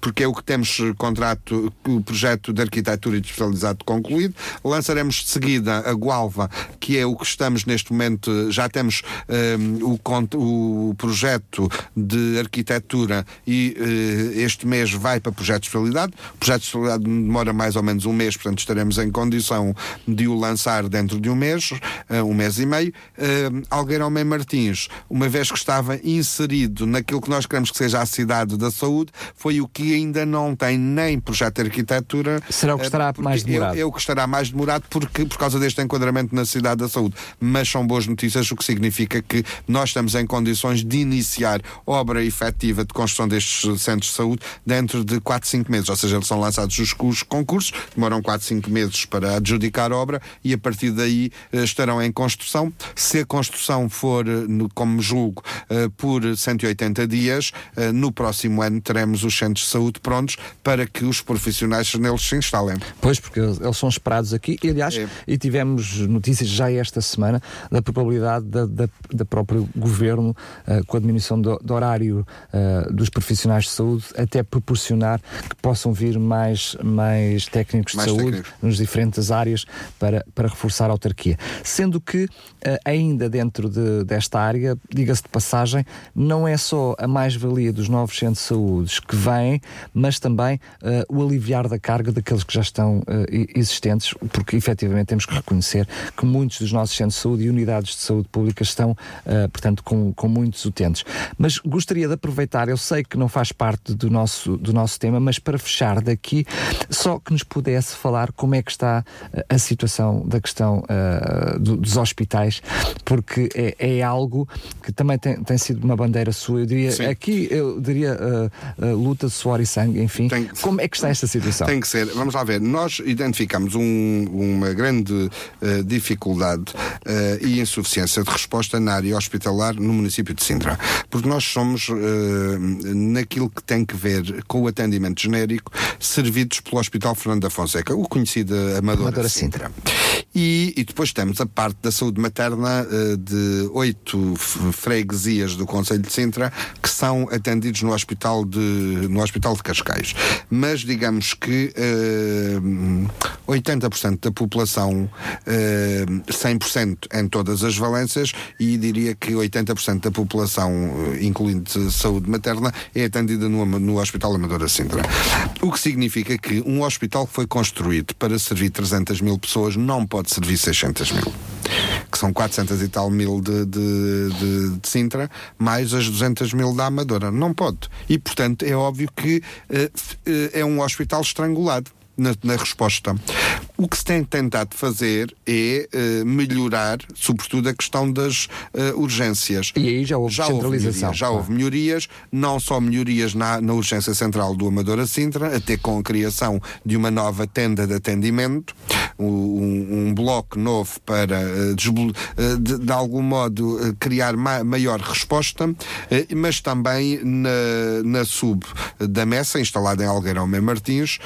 porque é o que temos eh, contrato, o projeto de arquitetura especializado concluído. Lançaremos de seguida a Gualva, que é o que estamos neste momento, já temos um, ehm, o, o, projeto de arquitetura e uh, este mês vai para projeto de especialidade. O projeto de especialidade demora mais ou menos um mês, portanto estaremos em condição de o lançar dentro de um mês, uh, um mês e meio. Uh, Algueirão Mem Martins, uma vez que estava inserido naquilo que nós queremos que seja a cidade da saúde, foi o que ainda não tem nem projeto de arquitetura. Será o que estará mais demorado? É, é o que estará mais demorado porque, por causa deste enquadramento na cidade da saúde. Mas são boas notícias, o que significa que nós estamos em condições de iniciar obra efetiva de construção destes centros de saúde dentro de 4, 5 meses. Ou seja, eles são lançados os, os concursos, demoram 4, 5 meses para adjudicar a obra e a partir daí eh, estarão em construção. Se a construção for, eh, como julgo, eh, por 180 dias, no próximo ano teremos os centros de saúde prontos para que os profissionais neles se instalem. Pois, porque eles são esperados aqui e, aliás, é. e tivemos notícias já esta semana da probabilidade da, da, da próprio governo, uh, com a diminuição do, do horário uh, dos profissionais de saúde, até proporcionar que possam vir mais, mais técnicos mais de saúde técnicos. nos diferentes áreas para, para reforçar a autarquia. Sendo que, uh, ainda dentro de, desta área, diga-se de passagem, não é só a mais-valia dos novos centros de saúde que vem mas também uh, o aliviar da carga daqueles que já estão uh, existentes, porque efetivamente temos que reconhecer que muitos dos nossos centros de saúde e unidades de saúde pública estão, uh, portanto, com, com muitos utentes. Mas gostaria de aproveitar, eu sei que não faz parte do nosso, do nosso tema, mas para fechar daqui, só que nos pudesse falar como é que está a situação da questão do, dos hospitais, porque é, é, algo que também tem, tem sido uma bandeira sua, eu diria, Sim. aqui eu diria luta suor e sangue, enfim. Tem, Como é que está esta situação? Tem que ser. Vamos lá ver. Nós identificamos um, uma grande uh, dificuldade uh, e insuficiência de resposta na área hospitalar no município de Sintra. Porque nós somos, uh, naquilo que tem que ver com o atendimento genérico, servidos pelo Hospital Fernando da Fonseca, o conhecido Amadora, Amadora Sintra. Sintra. E, e depois temos a parte da saúde materna de oito freguesias do Conselho de Sintra que são atendidos no hospital de, no hospital de Cascais. Mas digamos que uh, 80% da população, uh, 100% em todas as valências e diria que 80% da população, incluindo saúde materna, é atendida no, no Hospital Amadora Sintra. O que significa que um hospital que foi construído para servir 300 mil pessoas não pode servir 600 mil que são 400 e tal mil de, de, de, de, Sintra, mais as 200 mil da Amadora. Não pode. E, portanto, é óbvio que uh, é um hospital estrangulado na, na, resposta. O que se tem tentado fazer é uh, melhorar, sobretudo, a questão das uh, urgências. E aí já houve já centralização. Houve já houve melhorias, não só melhorias na, na urgência central do Amadora Sintra, até com a criação de uma nova tenda de atendimento, um, um bloco novo para, uh, de, de, algum modo, criar ma maior resposta, mas também na, na sub da Messa, instalada em Algueirão Martins,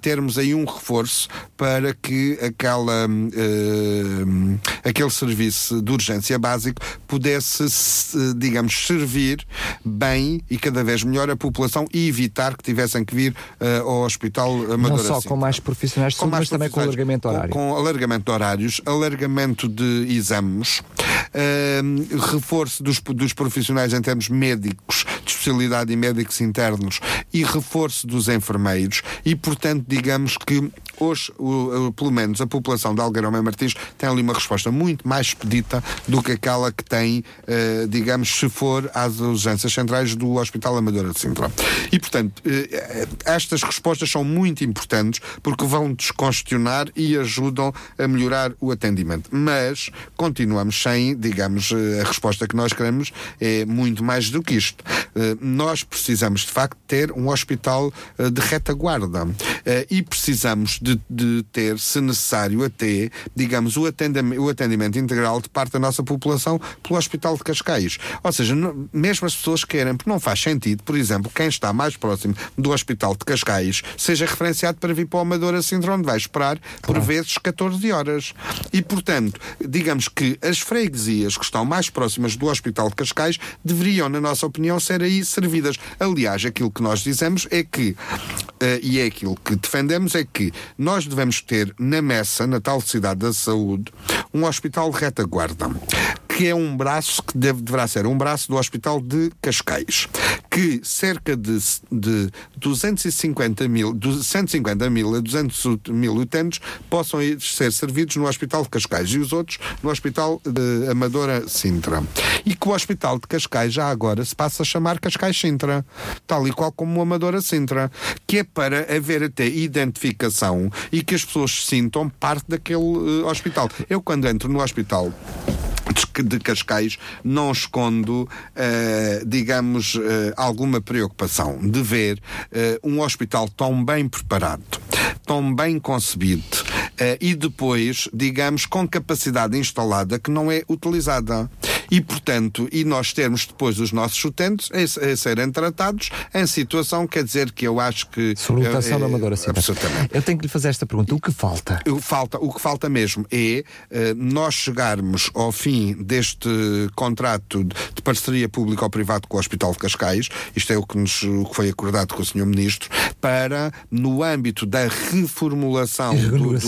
termos aí um reforço para que aquela, uh, aquele serviço de urgência básico pudesse, digamos, servir bem e cada vez melhor a população e evitar que tivessem que vir uh, ao hospital Não só com mais profissionais de saúde, mas também com alargamento de horário. Com, com, alargamento de horários, alargamento de exames, reforço dos, dos profissionais em termos médicos, de especialidade e médicos internos e reforço dos enfermeiros e, portanto, digamos, que hoje, o, o, pelo menos, a população de Algueirão e Martins tem ali uma resposta muito mais expedita do que aquela que tem, uh, digamos, se for às urgências centrais do Hospital Amadora de Sintra. E, portanto, uh, estas respostas são muito importantes porque vão descongestionar e ajudam a melhorar o atendimento. Mas continuamos sem, digamos, a resposta que nós queremos é muito mais do que isto. Uh, nós precisamos, de facto, ter um hospital de retaguarda. e precisamos de, de, ter, se necessário, até, digamos, o atendimento, o atendimento integral de parte da nossa população pelo Hospital de Cascais. Ou seja, mesmo as pessoas querem, porque não faz sentido, por exemplo, quem está mais próximo do Hospital de Cascais seja referenciado para vir para o Amadora Sintra, onde vai esperar por vezes 14 horas. E, portanto, digamos que as freguesias que estão mais próximas do Hospital de Cascais deveriam, na nossa opinião, ser aí servidas. Aliás, aquilo que nós dizemos é que, uh, e é aquilo que defendemos, é que nós devemos ter na Messa, na tal cidade da saúde, um hospital de retaguarda que é um braço que deve, deverá ser um braço do Hospital de Cascais, que cerca de, de 250 mil, 150 mil a 200 mil utentes possam ser servidos no Hospital de Cascais e os outros no Hospital de Amadora Sintra. E que o Hospital de Cascais já agora se passa a chamar Cascais Sintra, tal e qual como o Amadora Sintra, que é para haver até identificação e que as pessoas sintam parte daquele uh, hospital. Eu, quando entro no hospital de Cascais não escondo, uh, digamos, uh, alguma preocupação de ver uh, um hospital tão bem preparado, tão bem concebido e depois, digamos, com capacidade instalada que não é utilizada. E, portanto, e nós termos depois os nossos utentes a, serem tratados em situação, quer dizer que eu acho que. Sobre lotação da Amadora, sim. Absolutamente. Eu tenho que lhe fazer esta pergunta: o que falta? O, falta, o que falta mesmo é nós chegarmos ao fim deste contrato de parceria pública ou privado com o Hospital de Cascais, isto é o que, nos, o que foi acordado com o Sr. Ministro, para, no âmbito da reformulação do, do,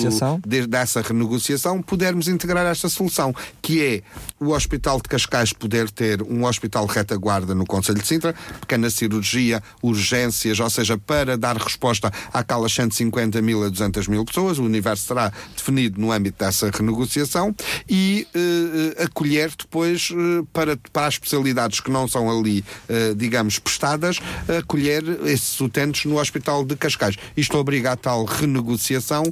de, dessa renegociação, pudermos integrar esta solução, que é o Hospital de Cascais poder ter um hospital retaguarda no Conselho de Sintra, pequena cirurgia, urgências, ou seja, para dar resposta àquelas 150 mil a 200 mil pessoas, o universo será definido no âmbito dessa renegociação e uh, acolher depois uh, para, para as especialidades que não são ali, uh, digamos, prestadas, acolher esses utentes no Hospital de Cascais. Isto obriga a tal renegociação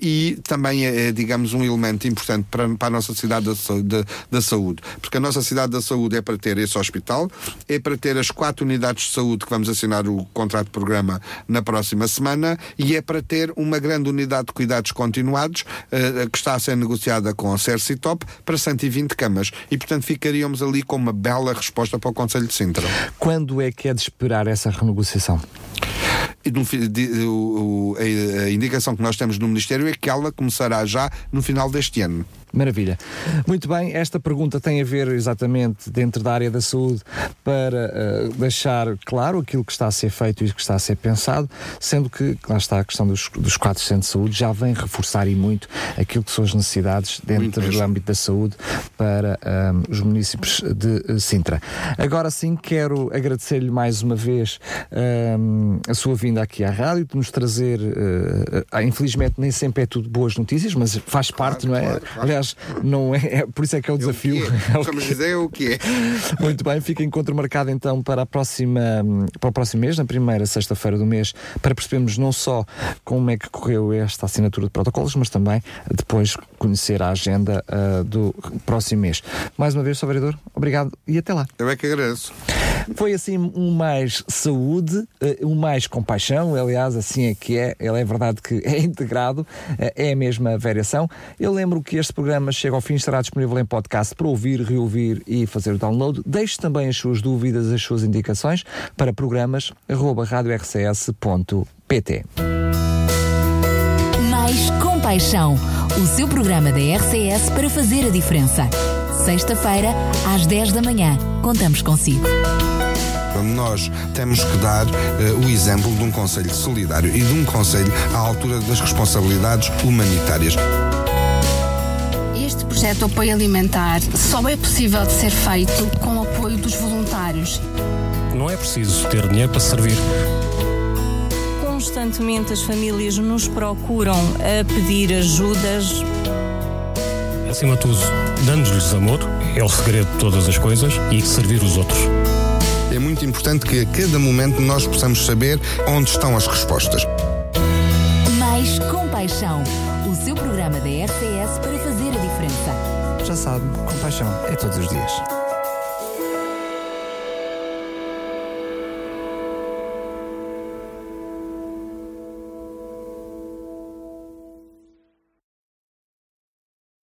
e também é, é, digamos, um elemento importante para, para a nossa cidade da, da, da, saúde. Porque a nossa cidade da saúde é para ter esse hospital, é para ter as quatro unidades de saúde que vamos assinar o contrato de programa na próxima semana e é para ter uma grande unidade de cuidados continuados uh, que está a ser negociada com a Cercitop para 120 camas. E, portanto, ficaríamos ali com uma bela resposta para o Conselho de Sintra. Quando é que é de esperar essa renegociação? E a indicação que nós temos no Ministério é que ela começará já no final deste ano. Maravilha. Muito bem, esta pergunta tem a ver exatamente dentro da área da saúde para uh, deixar claro aquilo que está a ser feito e o que está a ser pensado, sendo que, lá está a questão dos, dos quatro centros de saúde, já vem reforçar e muito aquilo que são as necessidades dentro do âmbito da saúde para um, eh, os municípios de Sintra. Agora sim, quero agradecer-lhe mais uma vez um, a sua vinda aqui à rádio, de nos trazer, uh, infelizmente nem sempre é tudo boas notícias, mas faz claro, parte, não é? Claro, claro. Aliás, aliás, não é, é, por isso é que é o desafio. É o é. Vamos dizer o que é. Muito bem, fica encontro marcado então para, a próxima, para o próximo mês, na primeira sexta-feira do mês, para percebermos não só como é que correu esta assinatura de protocolos, mas também depois conhecer a agenda uh, do próximo mês. Mais uma vez, Sr. Vereador, obrigado e até lá. Eu é que agradeço. Foi assim um mais saúde, eh, um mais compaixão, aliás, assim é que é, ele é verdade que é integrado, eh, é a mesma variação. Eu lembro que este programa chega ao fim, estará disponível em podcast para ouvir, reouvir e fazer o download. Deixe também as suas dúvidas, as suas indicações para programas arroba radiorcs.pt. Mais compaixão, o seu programa da RCS para fazer a diferença. Sexta-feira, às 10 da manhã. Contamos consigo. Nós temos que dar uh, o exemplo de um Conselho solidário e de um Conselho à altura das responsabilidades humanitárias. Projeto apoio alimentar só é possível de ser feito com o apoio dos voluntários. Não é preciso ter dinheiro para servir constantemente as famílias nos procuram a pedir ajudas Acima de tudo, dando-lhes amor, é o segredo de todas as coisas e servir os outros. É muito importante que a cada momento nós possamos saber onde estão as respostas. Mais compaixão, o seu programa da RCS para. Já sabe, compaixão é todos os dias.